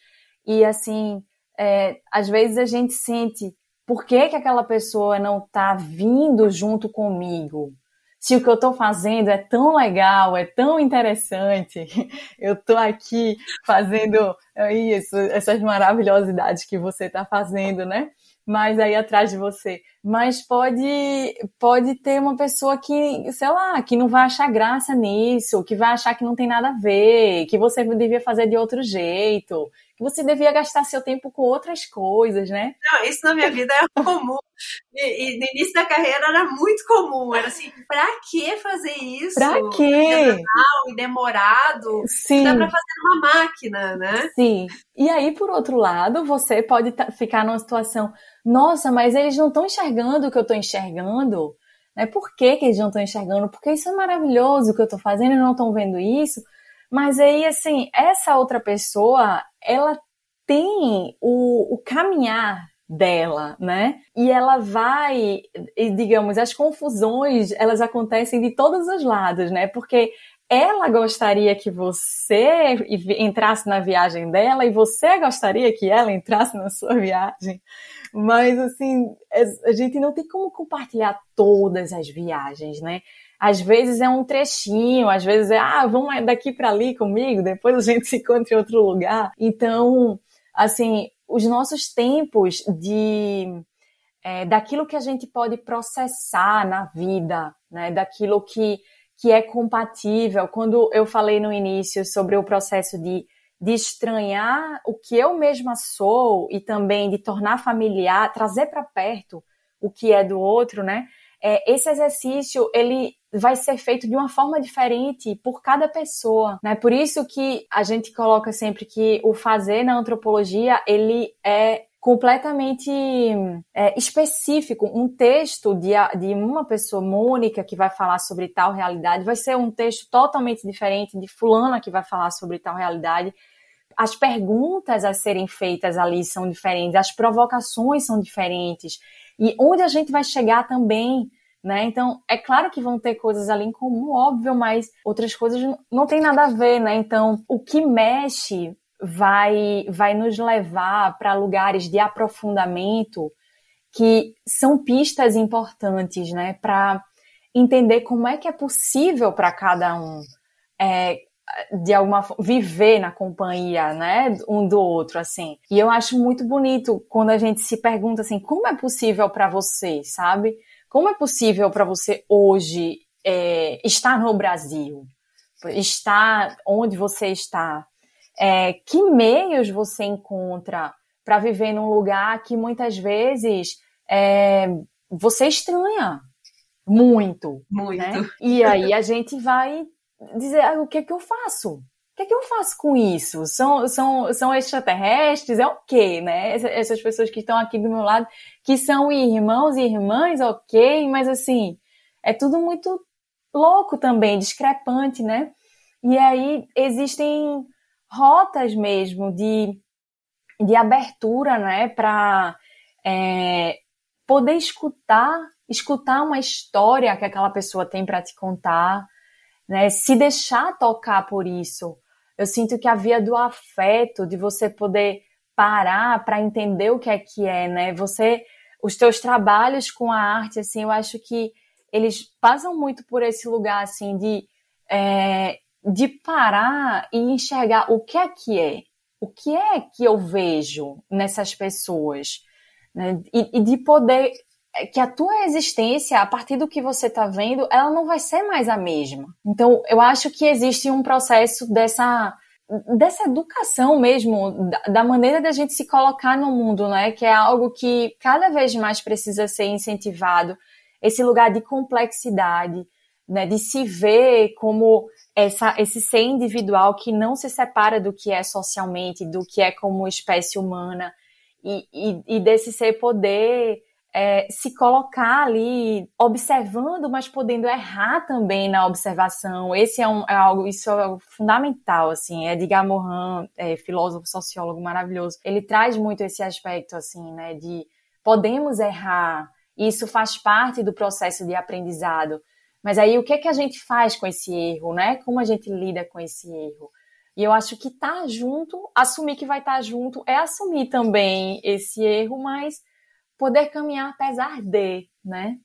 E assim, é, às vezes a gente sente por que, que aquela pessoa não está vindo junto comigo? Se o que eu estou fazendo é tão legal, é tão interessante, eu estou aqui fazendo isso, essas maravilhosidades que você está fazendo, né? Mas aí atrás de você. Mas pode, pode ter uma pessoa que, sei lá, que não vai achar graça nisso, que vai achar que não tem nada a ver, que você devia fazer de outro jeito, você devia gastar seu tempo com outras coisas, né? Não, isso na minha vida é comum. E, e, no início da carreira era muito comum. Era assim, pra que fazer isso? Pra quê? E demorado. Sim. Dá pra fazer numa máquina, né? Sim. E aí, por outro lado, você pode ficar numa situação, nossa, mas eles não estão enxergando o que eu estou enxergando. Né? Por que, que eles não estão enxergando? Porque isso é maravilhoso o que eu estou fazendo e não estão vendo isso. Mas aí, assim, essa outra pessoa, ela tem o, o caminhar dela, né? E ela vai, e digamos, as confusões, elas acontecem de todos os lados, né? Porque ela gostaria que você entrasse na viagem dela e você gostaria que ela entrasse na sua viagem. Mas, assim, a gente não tem como compartilhar todas as viagens, né? Às vezes é um trechinho, às vezes é, ah, vamos daqui para ali comigo, depois a gente se encontra em outro lugar. Então, assim, os nossos tempos de é, daquilo que a gente pode processar na vida, né? Daquilo que que é compatível. Quando eu falei no início sobre o processo de, de estranhar o que eu mesma sou e também de tornar familiar, trazer para perto o que é do outro, né? É, esse exercício ele vai ser feito de uma forma diferente por cada pessoa, né? Por isso que a gente coloca sempre que o fazer na antropologia ele é completamente é, específico. Um texto de, de uma pessoa, Mônica, que vai falar sobre tal realidade, vai ser um texto totalmente diferente de fulana que vai falar sobre tal realidade. As perguntas a serem feitas ali são diferentes, as provocações são diferentes. E onde a gente vai chegar também né? Então, é claro que vão ter coisas ali em comum, óbvio, mas outras coisas não tem nada a ver, né? Então, o que mexe vai vai nos levar para lugares de aprofundamento que são pistas importantes, né? Para entender como é que é possível para cada um é, de alguma viver na companhia, né, um do outro, assim. E eu acho muito bonito quando a gente se pergunta assim, como é possível para você, sabe? Como é possível para você hoje é, estar no Brasil? Estar onde você está? É, que meios você encontra para viver num lugar que muitas vezes é, você estranha muito? Muito. Né? E aí a gente vai dizer, ah, o que é que eu faço? Que, é que eu faço com isso? São, são, são extraterrestres? É o quê, né? Essas pessoas que estão aqui do meu lado, que são irmãos e irmãs, ok, mas assim, é tudo muito louco também, discrepante, né? E aí existem rotas mesmo de, de abertura, né, para é, poder escutar, escutar uma história que aquela pessoa tem para te contar, né, se deixar tocar por isso. Eu sinto que a via do afeto, de você poder parar para entender o que é que é, né? Você, os teus trabalhos com a arte, assim, eu acho que eles passam muito por esse lugar, assim, de, é, de parar e enxergar o que é que é, o que é que eu vejo nessas pessoas, né? E, e de poder que a tua existência, a partir do que você está vendo, ela não vai ser mais a mesma. Então, eu acho que existe um processo dessa dessa educação mesmo, da, maneira da gente se colocar no mundo, né? Que é algo que cada vez mais precisa ser incentivado. Esse lugar de complexidade, né? De se ver como essa, esse ser individual que não se separa do que é socialmente, do que é como espécie humana, e, e, e desse ser poder é, se colocar ali observando, mas podendo errar também na observação. Esse é, um, é algo, isso é fundamental, assim. Edgar Morin, é, filósofo, sociólogo maravilhoso, ele traz muito esse aspecto, assim, né, de podemos errar. Isso faz parte do processo de aprendizado. Mas aí o que é que a gente faz com esse erro, né? Como a gente lida com esse erro? E eu acho que estar tá junto, assumir que vai estar tá junto, é assumir também esse erro, mas poder caminhar apesar de, né?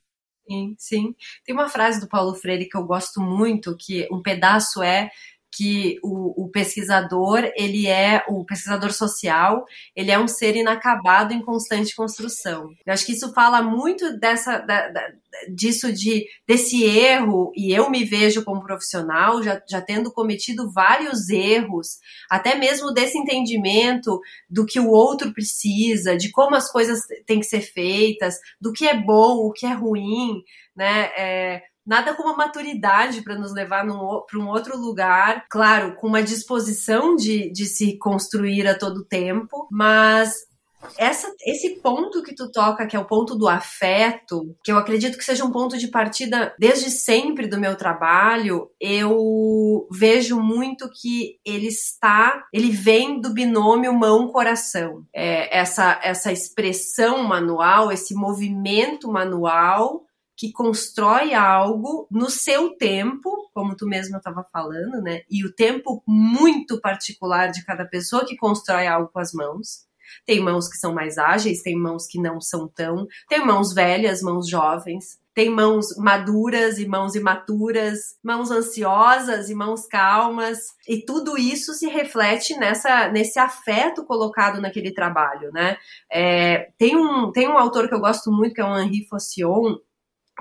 Sim, sim. Tem uma frase do Paulo Freire que eu gosto muito, que um pedaço é que o, o, pesquisador, ele é, o pesquisador social, ele é um ser inacabado em constante construção. Eu acho que isso fala muito dessa, da, da, disso de, desse erro, e eu me vejo como profissional, já, já tendo cometido vários erros, até mesmo desse entendimento do que o outro precisa, de como as coisas têm que ser feitas, do que é bom, o que é ruim, né? É, nada como a maturidade para nos levar para um outro lugar, claro, com uma disposição de, de se construir a todo tempo, mas essa, esse ponto que tu toca, que é o ponto do afeto, que eu acredito que seja um ponto de partida desde sempre do meu trabalho, eu vejo muito que ele está, ele vem do binômio mão-coração. É, essa, essa expressão manual, esse movimento manual que constrói algo no seu tempo, como tu mesma estava falando, né? E o tempo muito particular de cada pessoa que constrói algo com as mãos. Tem mãos que são mais ágeis, tem mãos que não são tão. Tem mãos velhas, mãos jovens. Tem mãos maduras e mãos imaturas, mãos ansiosas e mãos calmas, e tudo isso se reflete nessa, nesse afeto colocado naquele trabalho, né? É, tem, um, tem um autor que eu gosto muito, que é o Henri Faucion,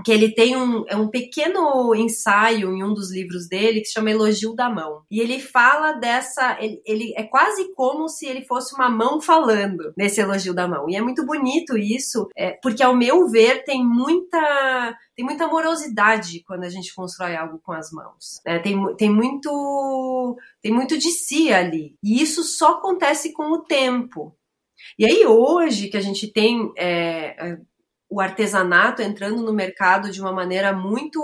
que ele tem um, é um pequeno ensaio em um dos livros dele que se chama Elogio da Mão. E ele fala dessa. Ele, ele, é quase como se ele fosse uma mão falando nesse elogio da mão. E é muito bonito isso, é, porque, ao meu ver, tem muita. Tem muita amorosidade quando a gente constrói algo com as mãos. Né? Tem, tem, muito, tem muito de si ali. E isso só acontece com o tempo. E aí, hoje, que a gente tem é, o artesanato entrando no mercado de uma maneira muito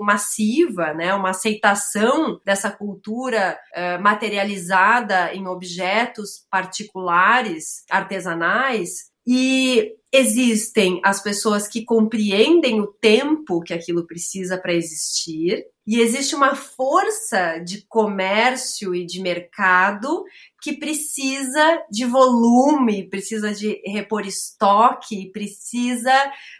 massiva, né? Uma aceitação dessa cultura uh, materializada em objetos particulares, artesanais, e existem as pessoas que compreendem o tempo que aquilo precisa para existir, e existe uma força de comércio e de mercado que precisa de volume, precisa de repor estoque, precisa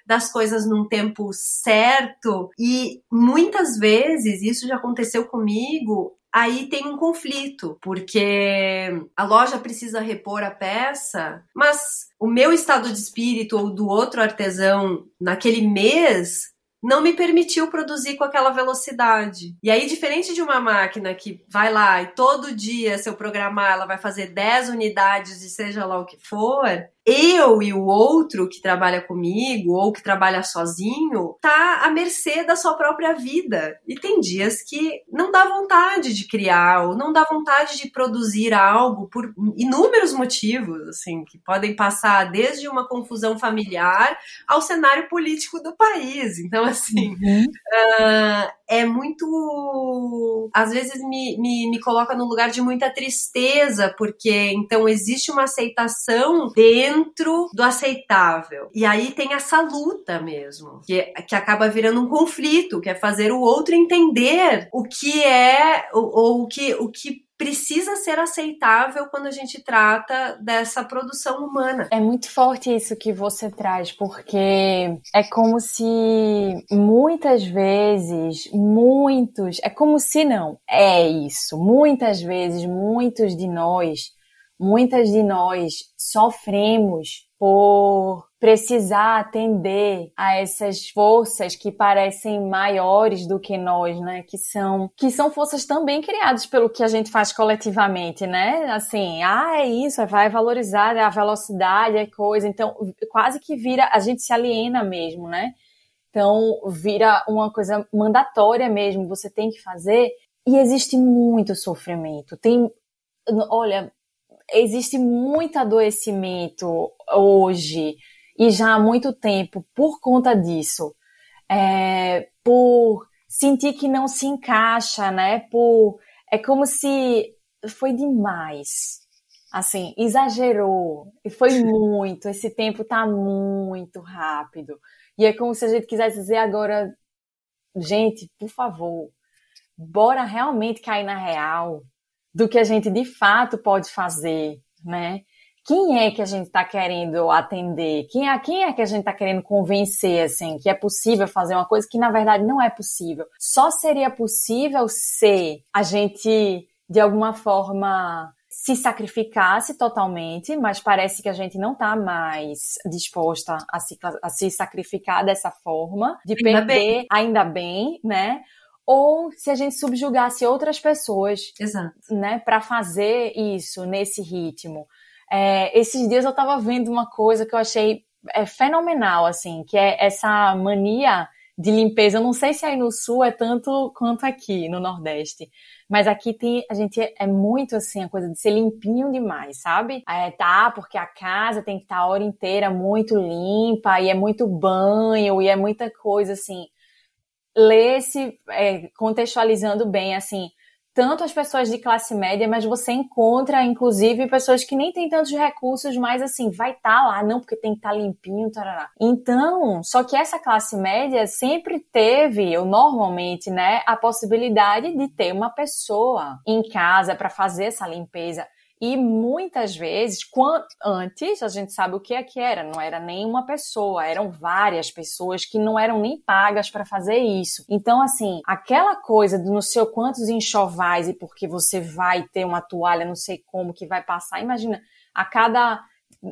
das coisas num tempo certo. E muitas vezes, isso já aconteceu comigo, aí tem um conflito, porque a loja precisa repor a peça, mas o meu estado de espírito ou do outro artesão naquele mês não me permitiu produzir com aquela velocidade. E aí, diferente de uma máquina que vai lá e todo dia, se eu programar, ela vai fazer 10 unidades de seja lá o que for, eu e o outro que trabalha comigo ou que trabalha sozinho tá à mercê da sua própria vida. E tem dias que não dá vontade de criar ou não dá vontade de produzir algo por inúmeros motivos, assim, que podem passar desde uma confusão familiar ao cenário político do país. Então, assim, uhum. uh, é muito. Às vezes me, me, me coloca num lugar de muita tristeza, porque então existe uma aceitação dentro do aceitável. E aí tem essa luta mesmo, que, que acaba virando um conflito, que é fazer o outro entender o que é, ou, ou o que, o que precisa ser aceitável quando a gente trata dessa produção humana. É muito forte isso que você traz, porque é como se muitas vezes, muitos, é como se não, é isso. Muitas vezes, muitos de nós, muitas de nós sofremos por precisar atender a essas forças que parecem maiores do que nós, né? Que são que são forças também criadas pelo que a gente faz coletivamente, né? Assim, ah, é isso, vai valorizar a velocidade, a coisa. Então, quase que vira, a gente se aliena mesmo, né? Então, vira uma coisa mandatória mesmo, você tem que fazer. E existe muito sofrimento. Tem, olha, existe muito adoecimento hoje e já há muito tempo por conta disso, é, por sentir que não se encaixa, né? Por é como se foi demais, assim, exagerou e foi muito. Esse tempo tá muito rápido e é como se a gente quisesse dizer agora, gente, por favor, bora realmente cair na real do que a gente de fato pode fazer, né? Quem é que a gente está querendo atender? Quem é, quem é que a gente está querendo convencer, assim, que é possível fazer uma coisa que na verdade não é possível? Só seria possível se a gente de alguma forma se sacrificasse totalmente, mas parece que a gente não está mais disposta a se, a se sacrificar dessa forma, de ainda perder, bem. ainda bem, né? Ou se a gente subjugasse outras pessoas, Exato. né, para fazer isso nesse ritmo. É, esses dias eu estava vendo uma coisa que eu achei é, fenomenal, assim, que é essa mania de limpeza. Eu não sei se aí no sul é tanto quanto aqui no Nordeste, mas aqui tem, a gente é, muito assim, a coisa de ser limpinho demais, sabe? É, tá, porque a casa tem que estar tá a hora inteira muito limpa, e é muito banho, e é muita coisa assim. Lê-se, é, contextualizando bem, assim, tanto as pessoas de classe média, mas você encontra, inclusive, pessoas que nem têm tantos recursos, mas assim, vai estar tá lá, não, porque tem que estar tá limpinho, tarará. Então, só que essa classe média sempre teve, ou normalmente, né, a possibilidade de ter uma pessoa em casa para fazer essa limpeza. E muitas vezes, quando, antes, a gente sabe o que é que era, não era nem uma pessoa, eram várias pessoas que não eram nem pagas para fazer isso. Então, assim, aquela coisa do não sei quantos enxovais e porque você vai ter uma toalha, não sei como, que vai passar, imagina, a cada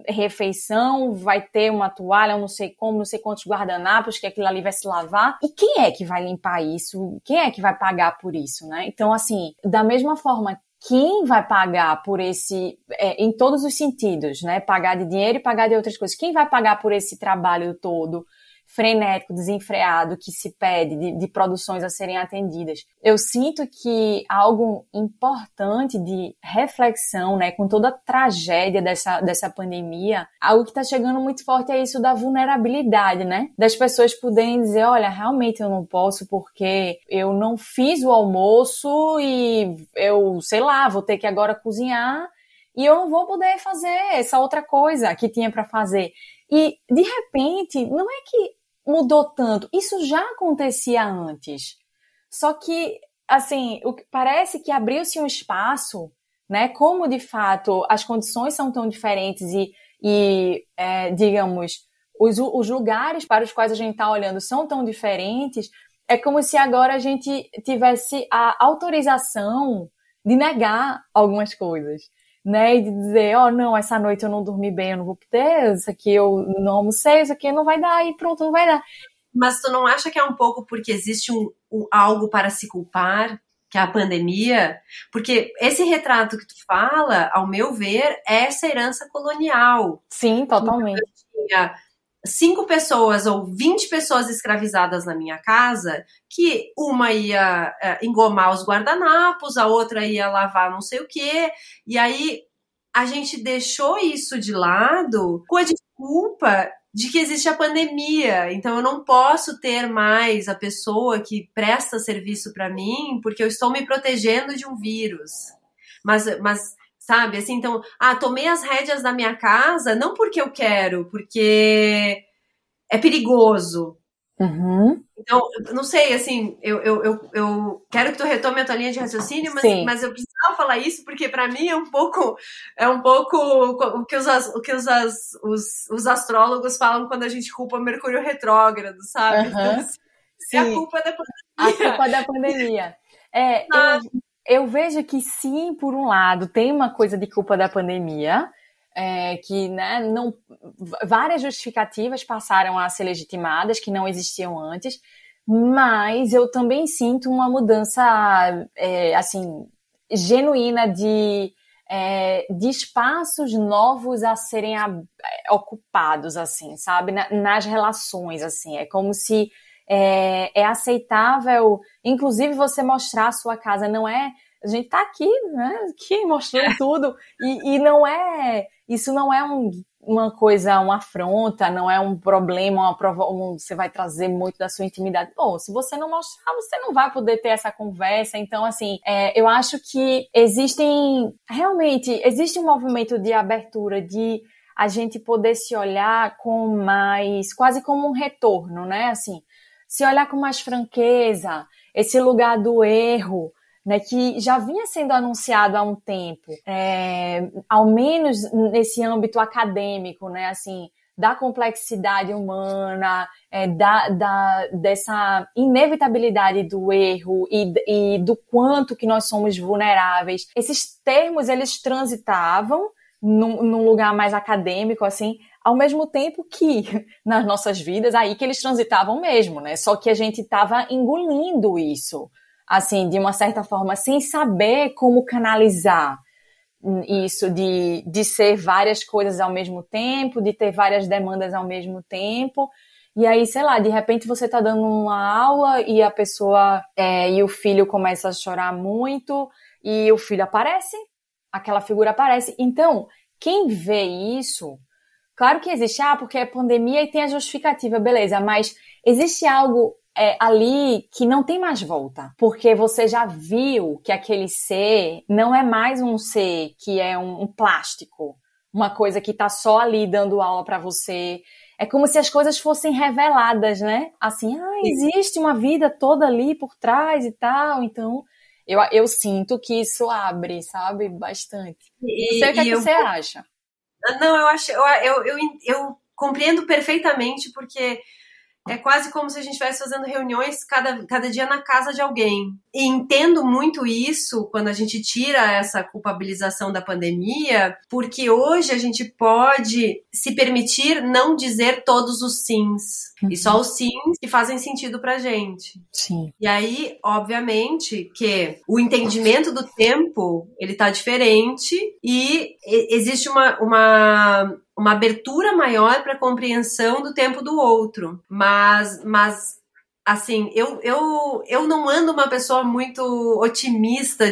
refeição vai ter uma toalha, não sei como, não sei quantos guardanapos que aquilo ali vai se lavar. E quem é que vai limpar isso? Quem é que vai pagar por isso, né? Então, assim, da mesma forma quem vai pagar por esse, é, em todos os sentidos, né? Pagar de dinheiro e pagar de outras coisas. Quem vai pagar por esse trabalho todo frenético, desenfreado que se pede de, de, produções a serem atendidas. Eu sinto que algo importante de reflexão, né, com toda a tragédia dessa, dessa pandemia, algo que está chegando muito forte é isso da vulnerabilidade, né? Das pessoas poderem dizer, olha, realmente eu não posso porque eu não fiz o almoço e eu, sei lá, vou ter que agora cozinhar e eu não vou poder fazer essa outra coisa que tinha para fazer. E de repente, não é que mudou tanto. Isso já acontecia antes. Só que, assim, o, parece que abriu-se um espaço, né? Como de fato as condições são tão diferentes e, e é, digamos, os, os lugares para os quais a gente está olhando são tão diferentes, é como se agora a gente tivesse a autorização de negar algumas coisas né? E de dizer, ó, oh, não, essa noite eu não dormi bem, eu não vou poder, isso aqui eu não almocei, isso aqui não vai dar, e pronto, não vai dar. Mas tu não acha que é um pouco porque existe um, um algo para se culpar? que é a pandemia, porque esse retrato que tu fala, ao meu ver, é essa herança colonial. Sim, totalmente. Eu tinha cinco pessoas ou vinte pessoas escravizadas na minha casa, que uma ia é, engomar os guardanapos, a outra ia lavar não sei o quê, e aí a gente deixou isso de lado com a desculpa de que existe a pandemia, então eu não posso ter mais a pessoa que presta serviço para mim porque eu estou me protegendo de um vírus. Mas, mas sabe? Assim, então, ah, tomei as rédeas da minha casa não porque eu quero, porque é perigoso. Uhum. Então, não sei, assim, eu, eu, eu, eu, quero que tu retome a tua linha de raciocínio, mas, mas eu precisava falar isso porque para mim é um pouco é um pouco o que, os, o que os, os, os astrólogos falam quando a gente culpa Mercúrio retrógrado, sabe? Uhum. Então, assim, é a culpa da pandemia. A culpa da pandemia. É, eu, eu vejo que sim, por um lado, tem uma coisa de culpa da pandemia, é, que né, não, várias justificativas passaram a ser legitimadas que não existiam antes, mas eu também sinto uma mudança é, assim genuína de, é, de espaços novos a serem a, é, ocupados, assim, sabe, Na, nas relações, assim, é como se é, é aceitável, inclusive você mostrar a sua casa, não é a gente tá aqui, né, aqui mostrando tudo, e, e não é, isso não é um, uma coisa, uma afronta, não é um problema, uma prova, um, você vai trazer muito da sua intimidade. Bom, se você não mostrar, você não vai poder ter essa conversa. Então, assim, é, eu acho que existem, realmente, existe um movimento de abertura, de a gente poder se olhar com mais, quase como um retorno, né? Assim, se olhar com mais franqueza, esse lugar do erro, né, que já vinha sendo anunciado há um tempo, é, ao menos nesse âmbito acadêmico, né, assim, da complexidade humana, é, da, da, dessa inevitabilidade do erro e, e do quanto que nós somos vulneráveis. Esses termos, eles transitavam num, num lugar mais acadêmico, assim, ao mesmo tempo que nas nossas vidas, aí que eles transitavam mesmo, né? Só que a gente estava engolindo isso, assim, de uma certa forma, sem saber como canalizar isso de, de ser várias coisas ao mesmo tempo, de ter várias demandas ao mesmo tempo. E aí, sei lá, de repente você tá dando uma aula e a pessoa é, e o filho começa a chorar muito e o filho aparece, aquela figura aparece. Então, quem vê isso, claro que existe, ah, porque é pandemia e tem a justificativa, beleza, mas existe algo é, ali que não tem mais volta, porque você já viu que aquele ser não é mais um ser que é um, um plástico, uma coisa que tá só ali dando aula para você. É como se as coisas fossem reveladas, né? Assim, ah, existe uma vida toda ali por trás e tal, então eu, eu sinto que isso abre, sabe, bastante. E, não sei o que, é que eu... você acha. Não, eu acho, eu, eu, eu, eu compreendo perfeitamente, porque é quase como se a gente estivesse fazendo reuniões cada, cada dia na casa de alguém. E entendo muito isso quando a gente tira essa culpabilização da pandemia, porque hoje a gente pode se permitir não dizer todos os sims. Uhum. E só os sims que fazem sentido pra gente. Sim. E aí, obviamente, que o entendimento do tempo, ele tá diferente e existe uma, uma uma abertura maior para compreensão do tempo do outro. Mas, mas assim, eu, eu, eu não ando uma pessoa muito otimista,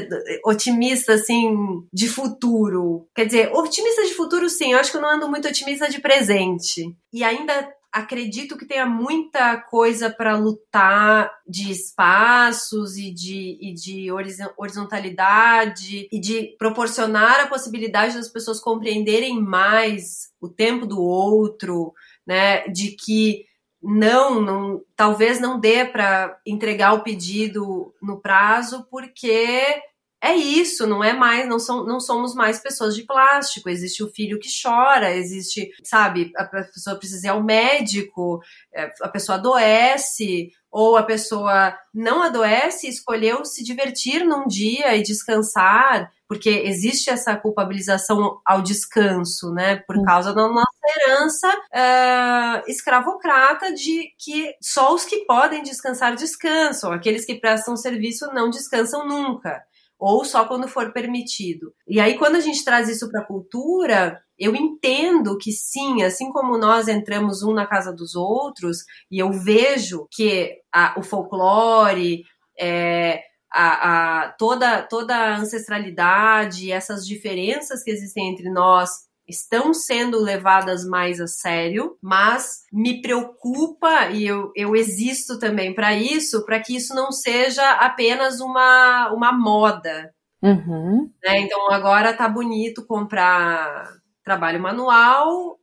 otimista, assim, de futuro. Quer dizer, otimista de futuro, sim, eu acho que eu não ando muito otimista de presente. E ainda acredito que tenha muita coisa para lutar de espaços e de, e de horizontalidade e de proporcionar a possibilidade das pessoas compreenderem mais o tempo do outro, né? De que não, não talvez não dê para entregar o pedido no prazo porque é isso, não é mais, não, são, não somos mais pessoas de plástico. Existe o filho que chora, existe, sabe, a pessoa precisa ir ao médico, é, a pessoa adoece, ou a pessoa não adoece e escolheu se divertir num dia e descansar, porque existe essa culpabilização ao descanso, né, por causa da nossa herança uh, escravocrata de que só os que podem descansar descansam, aqueles que prestam serviço não descansam nunca ou só quando for permitido. E aí, quando a gente traz isso para a cultura, eu entendo que sim, assim como nós entramos um na casa dos outros, e eu vejo que a, o folclore, é, a, a, toda, toda a ancestralidade, essas diferenças que existem entre nós estão sendo levadas mais a sério, mas me preocupa e eu, eu existo também para isso, para que isso não seja apenas uma, uma moda. Uhum. Né? Então agora tá bonito comprar trabalho manual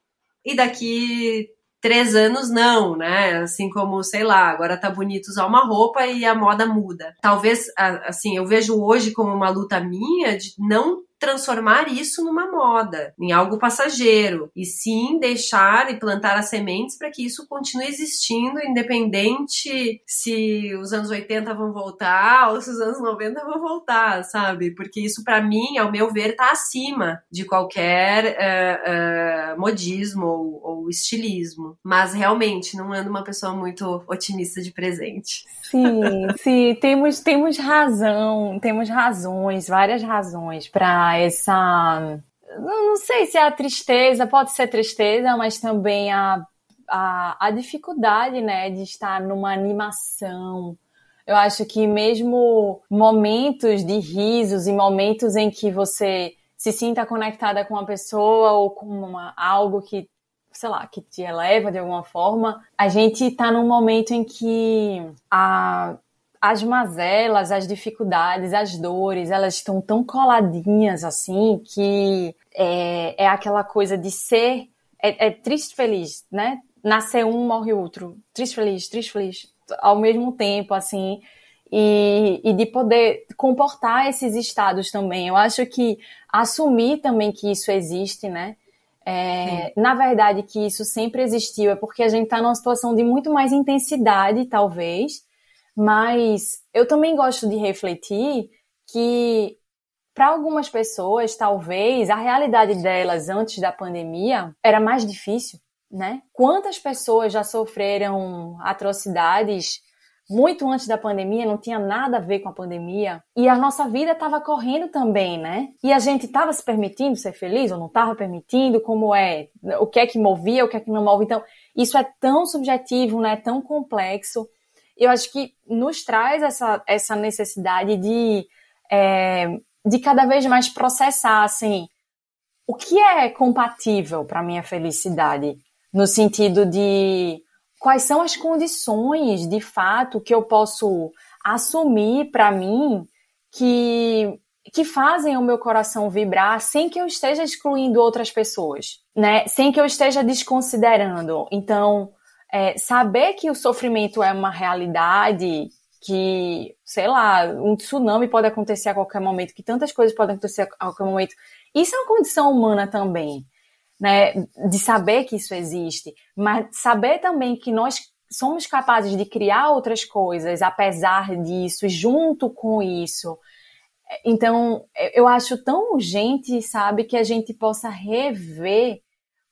e daqui três anos não, né? Assim como, sei lá, agora tá bonito usar uma roupa e a moda muda. Talvez, assim, eu vejo hoje como uma luta minha de não transformar isso numa moda, em algo passageiro, e sim deixar e plantar as sementes para que isso continue existindo, independente se os anos 80 vão voltar ou se os anos 90 vão voltar, sabe? Porque isso, para mim, ao meu ver, está acima de qualquer uh, uh, modismo ou, ou estilismo. Mas realmente não ando uma pessoa muito otimista de presente. Sim, sim, temos, temos razão, temos razões, várias razões para essa. Não sei se é a tristeza, pode ser tristeza, mas também a, a, a dificuldade, né, de estar numa animação. Eu acho que mesmo momentos de risos e momentos em que você se sinta conectada com uma pessoa ou com uma, algo que sei lá, que te eleva de alguma forma, a gente está num momento em que a, as mazelas, as dificuldades, as dores, elas estão tão coladinhas assim que é, é aquela coisa de ser é, é triste feliz, né? Nascer um, morre outro. Triste feliz, triste feliz. Ao mesmo tempo, assim. E, e, de poder comportar esses estados também. Eu acho que assumir também que isso existe, né? É, na verdade, que isso sempre existiu, é porque a gente está numa situação de muito mais intensidade, talvez, mas eu também gosto de refletir que para algumas pessoas, talvez, a realidade delas antes da pandemia era mais difícil, né? Quantas pessoas já sofreram atrocidades muito antes da pandemia, não tinha nada a ver com a pandemia, e a nossa vida estava correndo também, né? E a gente estava se permitindo ser feliz ou não estava permitindo, como é, o que é que movia, o que é que não move. Então, isso é tão subjetivo, né? Tão complexo. Eu acho que nos traz essa, essa necessidade de, é, de cada vez mais processar, assim, o que é compatível para minha felicidade, no sentido de quais são as condições de fato que eu posso assumir para mim que que fazem o meu coração vibrar sem que eu esteja excluindo outras pessoas, né? Sem que eu esteja desconsiderando. Então, é, saber que o sofrimento é uma realidade, que, sei lá, um tsunami pode acontecer a qualquer momento, que tantas coisas podem acontecer a qualquer momento. Isso é uma condição humana também né, de saber que isso existe, mas saber também que nós somos capazes de criar outras coisas apesar disso, junto com isso. Então, eu acho tão urgente, sabe, que a gente possa rever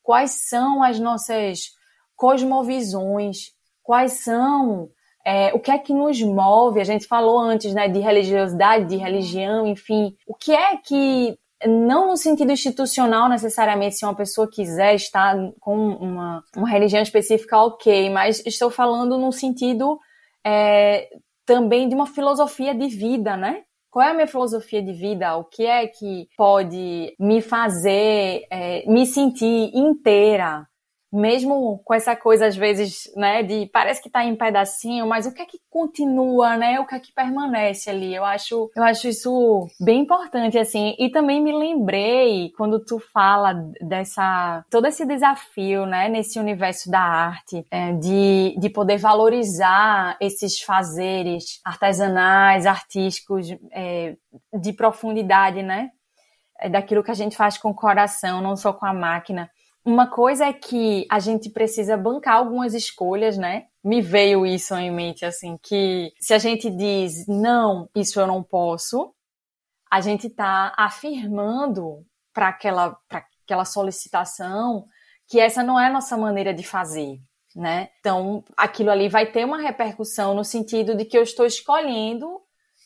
quais são as nossas cosmovisões, quais são é, o que é que nos move. A gente falou antes, né, de religiosidade, de religião, enfim, o que é que não no sentido institucional necessariamente, se uma pessoa quiser estar com uma, uma religião específica, ok, mas estou falando no sentido é, também de uma filosofia de vida, né? Qual é a minha filosofia de vida? O que é que pode me fazer é, me sentir inteira? Mesmo com essa coisa às vezes, né, de parece que tá em pedacinho, mas o que é que continua, né? O que é que permanece ali? Eu acho, eu acho isso bem importante assim. E também me lembrei quando tu fala dessa todo esse desafio, né, nesse universo da arte, é, de, de poder valorizar esses fazeres artesanais, artísticos, é, de profundidade, né? É daquilo que a gente faz com o coração, não só com a máquina. Uma coisa é que a gente precisa bancar algumas escolhas, né? Me veio isso em mente, assim, que se a gente diz, não, isso eu não posso, a gente está afirmando para aquela, aquela solicitação que essa não é a nossa maneira de fazer, né? Então, aquilo ali vai ter uma repercussão no sentido de que eu estou escolhendo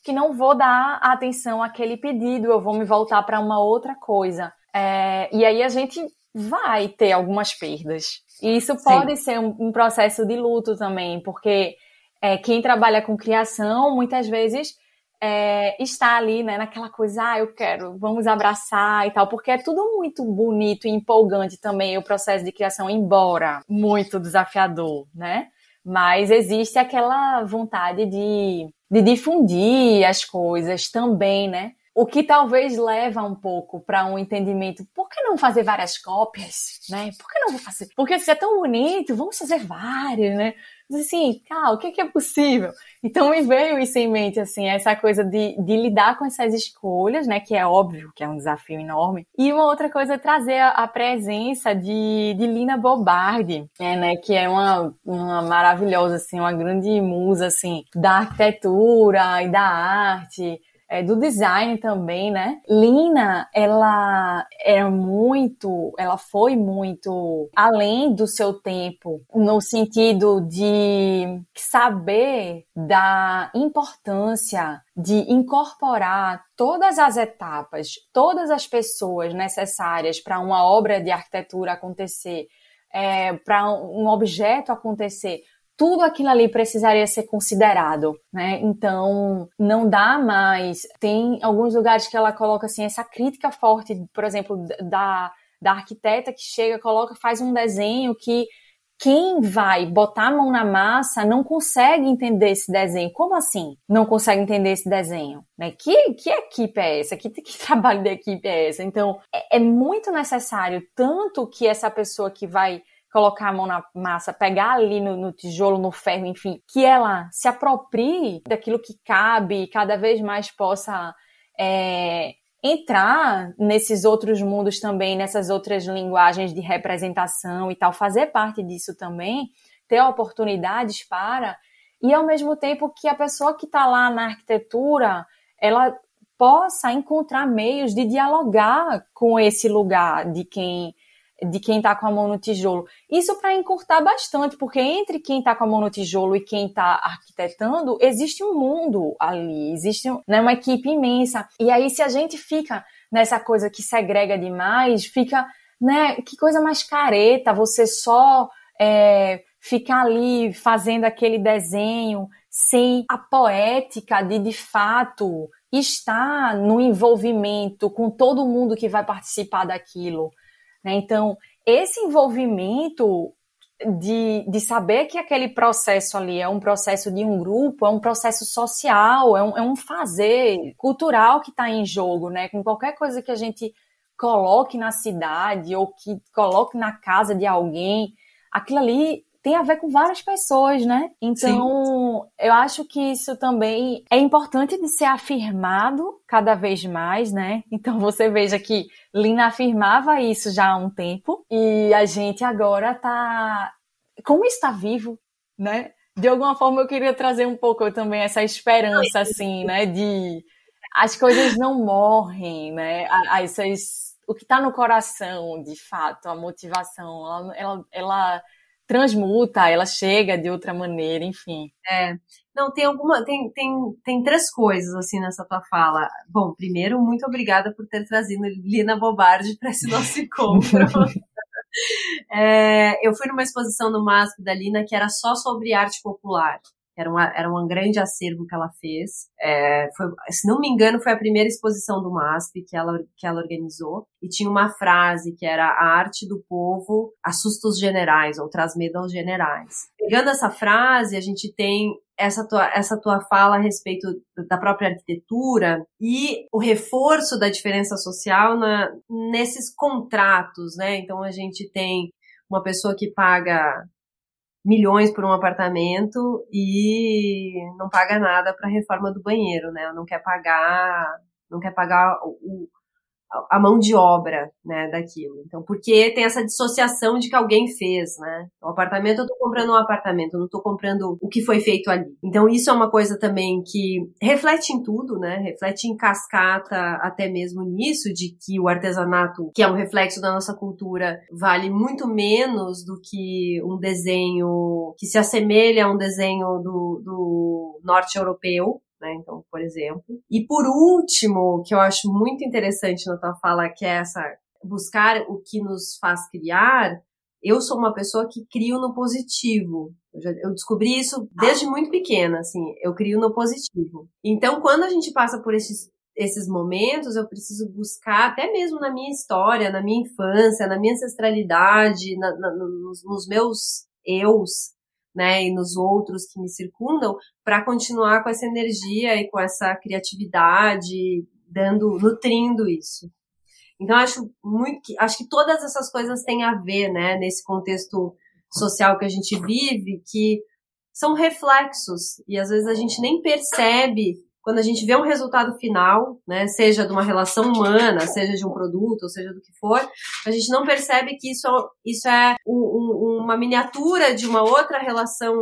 que não vou dar atenção àquele pedido, eu vou me voltar para uma outra coisa. É, e aí a gente vai ter algumas perdas. E isso pode Sim. ser um, um, processo de luto também, porque é, quem trabalha com criação muitas vezes é, está ali, né, naquela coisa, ah, eu quero, vamos abraçar e tal, porque é tudo muito bonito e empolgante também o processo de criação, embora muito desafiador, né? Mas existe aquela vontade de, de difundir as coisas também, né? O que talvez leva um pouco para um entendimento, por que não fazer várias cópias, né? Por que não vou fazer? Porque se é tão bonito, vamos fazer várias, né? Mas assim, cara, o que é, que é possível? Então me veio isso em mente, assim, essa coisa de, de lidar com essas escolhas, né? Que é óbvio que é um desafio enorme. E uma outra coisa é trazer a, a presença de, de Lina Bobardi, né, né? Que é uma, uma maravilhosa, assim, uma grande musa, assim, da arquitetura e da arte é, do design também, né? Lina, ela é muito, ela foi muito além do seu tempo, no sentido de saber da importância de incorporar todas as etapas, todas as pessoas necessárias para uma obra de arquitetura acontecer, é, para um objeto acontecer, tudo aquilo ali precisaria ser considerado, né? Então, não dá mais. Tem alguns lugares que ela coloca assim essa crítica forte, por exemplo, da, da arquiteta que chega, coloca, faz um desenho que quem vai botar a mão na massa não consegue entender esse desenho. Como assim? Não consegue entender esse desenho? Né? Que, que equipe é essa? Que, que trabalho de equipe é essa? Então, é, é muito necessário tanto que essa pessoa que vai colocar a mão na massa, pegar ali no, no, tijolo, no ferro, enfim, que ela se aproprie daquilo que cabe e cada vez mais possa é, entrar nesses outros mundos também, nessas outras linguagens de representação e tal, fazer parte disso também, ter oportunidades para, e ao mesmo tempo que a pessoa que está lá na arquitetura, ela possa encontrar meios de dialogar com esse lugar de quem de quem está com a mão no tijolo. Isso para encurtar bastante, porque entre quem está com a mão no tijolo e quem está arquitetando, existe um mundo ali, existe né, uma equipe imensa. E aí, se a gente fica nessa coisa que segrega demais, fica, né, que coisa mais careta, você só é, ficar ali fazendo aquele desenho sem a poética de, de fato, estar no envolvimento com todo mundo que vai participar daquilo. Né? Então, esse envolvimento de, de saber que aquele processo ali é um processo de um grupo, é um processo social, é um, é um fazer cultural que está em jogo, né? Com qualquer coisa que a gente coloque na cidade ou que coloque na casa de alguém, aquilo ali tem a ver com várias pessoas, né? Então, Sim. eu acho que isso também é importante de ser afirmado cada vez mais, né? Então, você veja que Lina afirmava isso já há um tempo e a gente agora tá. Como está vivo, né? De alguma forma, eu queria trazer um pouco também essa esperança, assim, né? De as coisas não morrem, né? Essas, o que está no coração, de fato, a motivação, ela, ela, ela transmuta, ela chega de outra maneira, enfim. É. Não, tem alguma. Tem, tem, tem três coisas assim nessa tua fala. Bom, primeiro, muito obrigada por ter trazido Lina Bobardi para esse nosso encontro. é, eu fui numa exposição no MASP da Lina que era só sobre arte popular. Era, uma, era um grande acervo que ela fez. É, foi, se não me engano, foi a primeira exposição do MASP que ela, que ela organizou. E tinha uma frase que era: A arte do povo assusta os generais, ou traz medo aos generais. Pegando essa frase, a gente tem essa tua, essa tua fala a respeito da própria arquitetura e o reforço da diferença social na, nesses contratos, né? Então a gente tem uma pessoa que paga milhões por um apartamento e não paga nada para a reforma do banheiro, né? Não quer pagar, não quer pagar o, a mão de obra, né, daquilo. Então, porque tem essa dissociação de que alguém fez, né? O apartamento, eu tô comprando um apartamento, eu não tô comprando o que foi feito ali. Então, isso é uma coisa também que reflete em tudo, né? Reflete em cascata até mesmo nisso, de que o artesanato, que é um reflexo da nossa cultura, vale muito menos do que um desenho que se assemelha a um desenho do, do norte europeu, né? Então, por exemplo. E por último, que eu acho muito interessante na tua fala, que é essa buscar o que nos faz criar. Eu sou uma pessoa que crio no positivo. Eu, já, eu descobri isso desde muito pequena, assim. Eu crio no positivo. Então, quando a gente passa por esses esses momentos eu preciso buscar, até mesmo na minha história, na minha infância, na minha ancestralidade, na, na, nos, nos, meus eus, né, e nos outros que me circundam, para continuar com essa energia e com essa criatividade, dando, nutrindo isso. Então acho muito, acho que todas essas coisas têm a ver, né, nesse contexto social que a gente vive, que são reflexos e às vezes a gente nem percebe quando a gente vê um resultado final, né, seja de uma relação humana, seja de um produto, ou seja do que for, a gente não percebe que isso, isso é um, um, uma miniatura de uma outra relação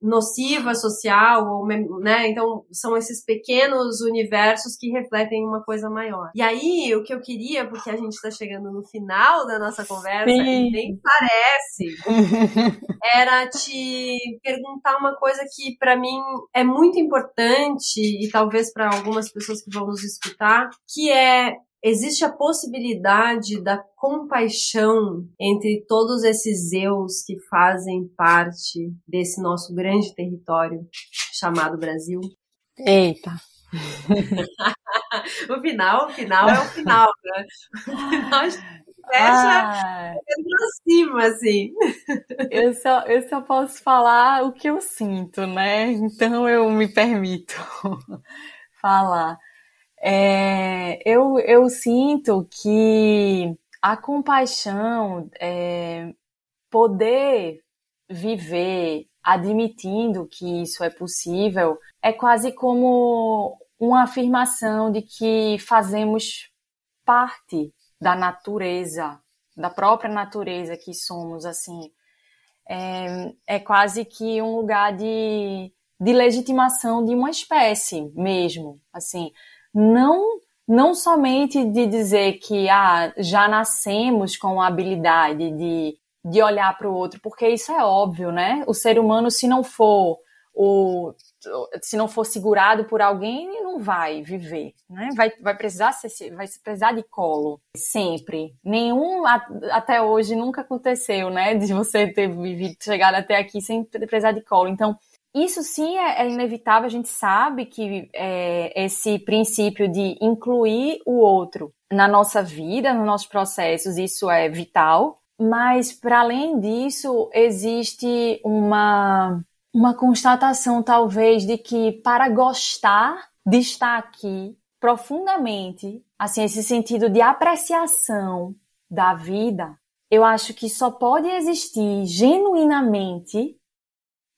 nociva social, ou, né, então são esses pequenos universos que refletem uma coisa maior. E aí, o que eu queria, porque a gente está chegando no final da nossa conversa, Sim. e nem parece, era te perguntar uma coisa que para mim é muito importante e talvez para algumas pessoas que vão nos escutar, que é existe a possibilidade da compaixão entre todos esses eus que fazem parte desse nosso grande território chamado Brasil? Eita. o final, o final é o final, né? Nós fecha ah, pra cima, assim. Eu só, eu só posso falar o que eu sinto, né? Então eu me permito falar. É, eu, eu sinto que a compaixão, é, poder viver admitindo que isso é possível, é quase como uma afirmação de que fazemos parte da natureza, da própria natureza que somos, assim. É, é quase que um lugar de, de legitimação de uma espécie mesmo, assim. Não não somente de dizer que ah, já nascemos com a habilidade de, de olhar para o outro, porque isso é óbvio, né? O ser humano, se não for o se não for segurado por alguém, não vai viver, né? Vai, vai precisar ser, vai precisar de colo sempre. Nenhum até hoje nunca aconteceu, né? De você ter vivido, chegado até aqui sem precisar de colo. Então, isso sim é, é inevitável, a gente sabe que é, esse princípio de incluir o outro na nossa vida, nos nossos processos, isso é vital. Mas, para além disso, existe uma uma constatação, talvez, de que para gostar de estar aqui profundamente, assim, esse sentido de apreciação da vida, eu acho que só pode existir genuinamente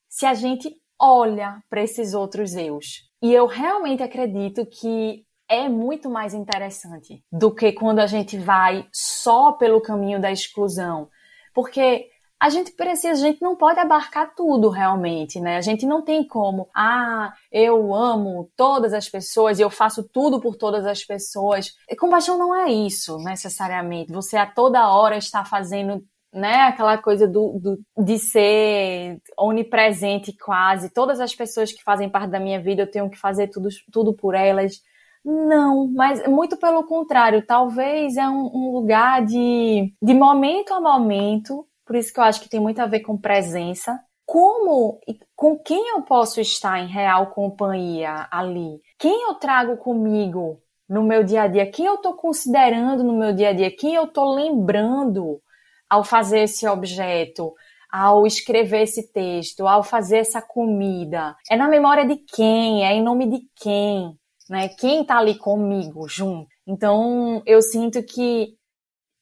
se a gente olha para esses outros eus. E eu realmente acredito que é muito mais interessante do que quando a gente vai só pelo caminho da exclusão. Porque a gente precisa, a gente não pode abarcar tudo realmente, né? A gente não tem como, ah, eu amo todas as pessoas e eu faço tudo por todas as pessoas. E compaixão não é isso, necessariamente. Você a toda hora está fazendo né, aquela coisa do, do, de ser onipresente quase. Todas as pessoas que fazem parte da minha vida, eu tenho que fazer tudo, tudo por elas. Não, mas muito pelo contrário, talvez é um, um lugar de, de momento a momento, por isso que eu acho que tem muito a ver com presença. Como e com quem eu posso estar em real companhia ali? Quem eu trago comigo no meu dia a dia? Quem eu estou considerando no meu dia a dia? Quem eu estou lembrando ao fazer esse objeto? Ao escrever esse texto, ao fazer essa comida? É na memória de quem? É em nome de quem? Né? Quem está ali comigo junto? Então, eu sinto que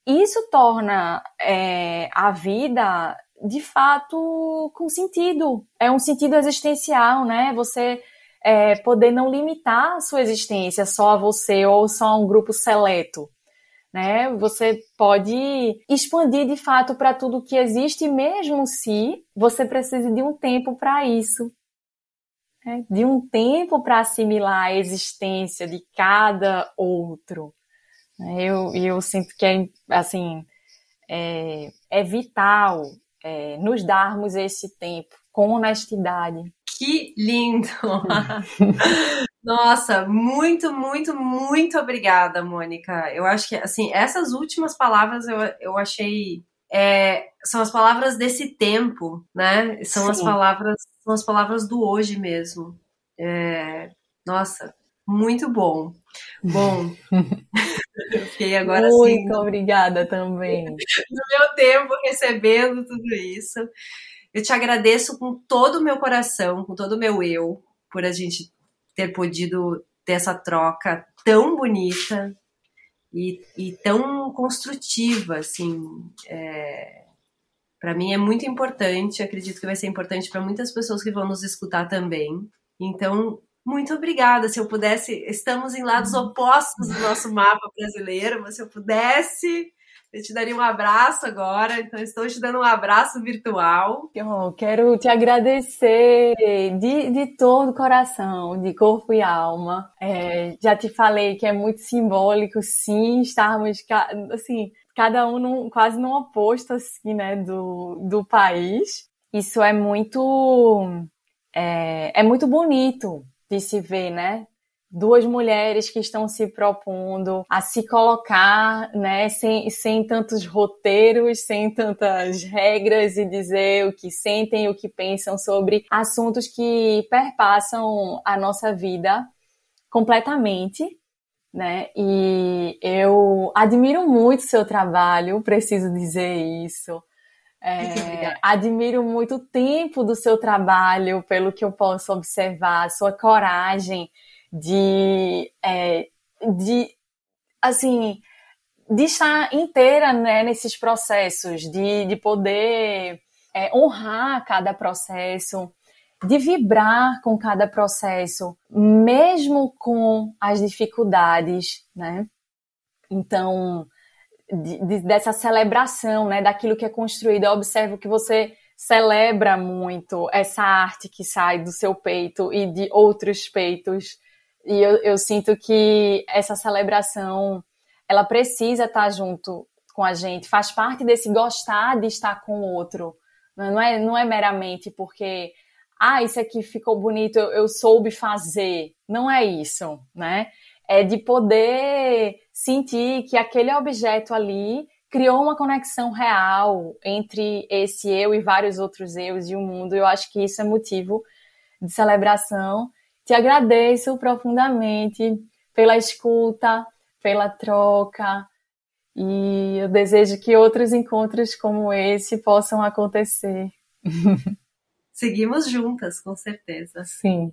isso torna é, a vida de fato com sentido. É um sentido existencial, né? Você é, poder não limitar a sua existência só a você ou só a um grupo seleto. Né? Você pode expandir de fato para tudo que existe, mesmo se você precise de um tempo para isso. Né? De um tempo para assimilar a existência de cada outro. Eu, eu sinto que é, assim, é, é vital é, nos darmos esse tempo com honestidade. Que lindo! Nossa, muito, muito, muito obrigada, Mônica. Eu acho que, assim, essas últimas palavras eu, eu achei. É, são as palavras desse tempo, né? São Sim. as palavras, são as palavras do hoje mesmo. É, nossa, muito bom. Bom, fiquei agora Muito assim. Muito obrigada também. No meu tempo, recebendo tudo isso. Eu te agradeço com todo o meu coração, com todo o meu eu, por a gente ter podido ter essa troca tão bonita e, e tão construtiva, assim. É, para mim é muito importante, acredito que vai ser importante para muitas pessoas que vão nos escutar também. Então, muito obrigada. Se eu pudesse, estamos em lados opostos do nosso mapa brasileiro, mas se eu pudesse, eu te daria um abraço agora. Então, estou te dando um abraço virtual. Eu quero te agradecer de, de todo o coração, de corpo e alma. É, já te falei que é muito simbólico, sim, estarmos assim, cada um num, quase num oposto assim, né, do, do país. Isso é muito é, é muito bonito de se ver, né? Duas mulheres que estão se propondo a se colocar, né, sem, sem tantos roteiros, sem tantas regras e dizer o que sentem, o que pensam sobre assuntos que perpassam a nossa vida completamente, né? E eu admiro muito o seu trabalho, preciso dizer isso. É, admiro muito o tempo do seu trabalho, pelo que eu posso observar, sua coragem de, é, de assim, de estar inteira né, nesses processos, de, de poder é, honrar cada processo, de vibrar com cada processo, mesmo com as dificuldades, né? Então, de, de, dessa celebração, né, daquilo que é construído, eu observo que você celebra muito essa arte que sai do seu peito e de outros peitos. E eu, eu sinto que essa celebração, ela precisa estar junto com a gente, faz parte desse gostar de estar com o outro. Não é, não é meramente porque, ah, isso aqui ficou bonito, eu, eu soube fazer. Não é isso, né? É de poder sentir que aquele objeto ali criou uma conexão real entre esse eu e vários outros eus e o mundo. Eu acho que isso é motivo de celebração. Te agradeço profundamente pela escuta, pela troca, e eu desejo que outros encontros como esse possam acontecer. Seguimos juntas, com certeza. Sim.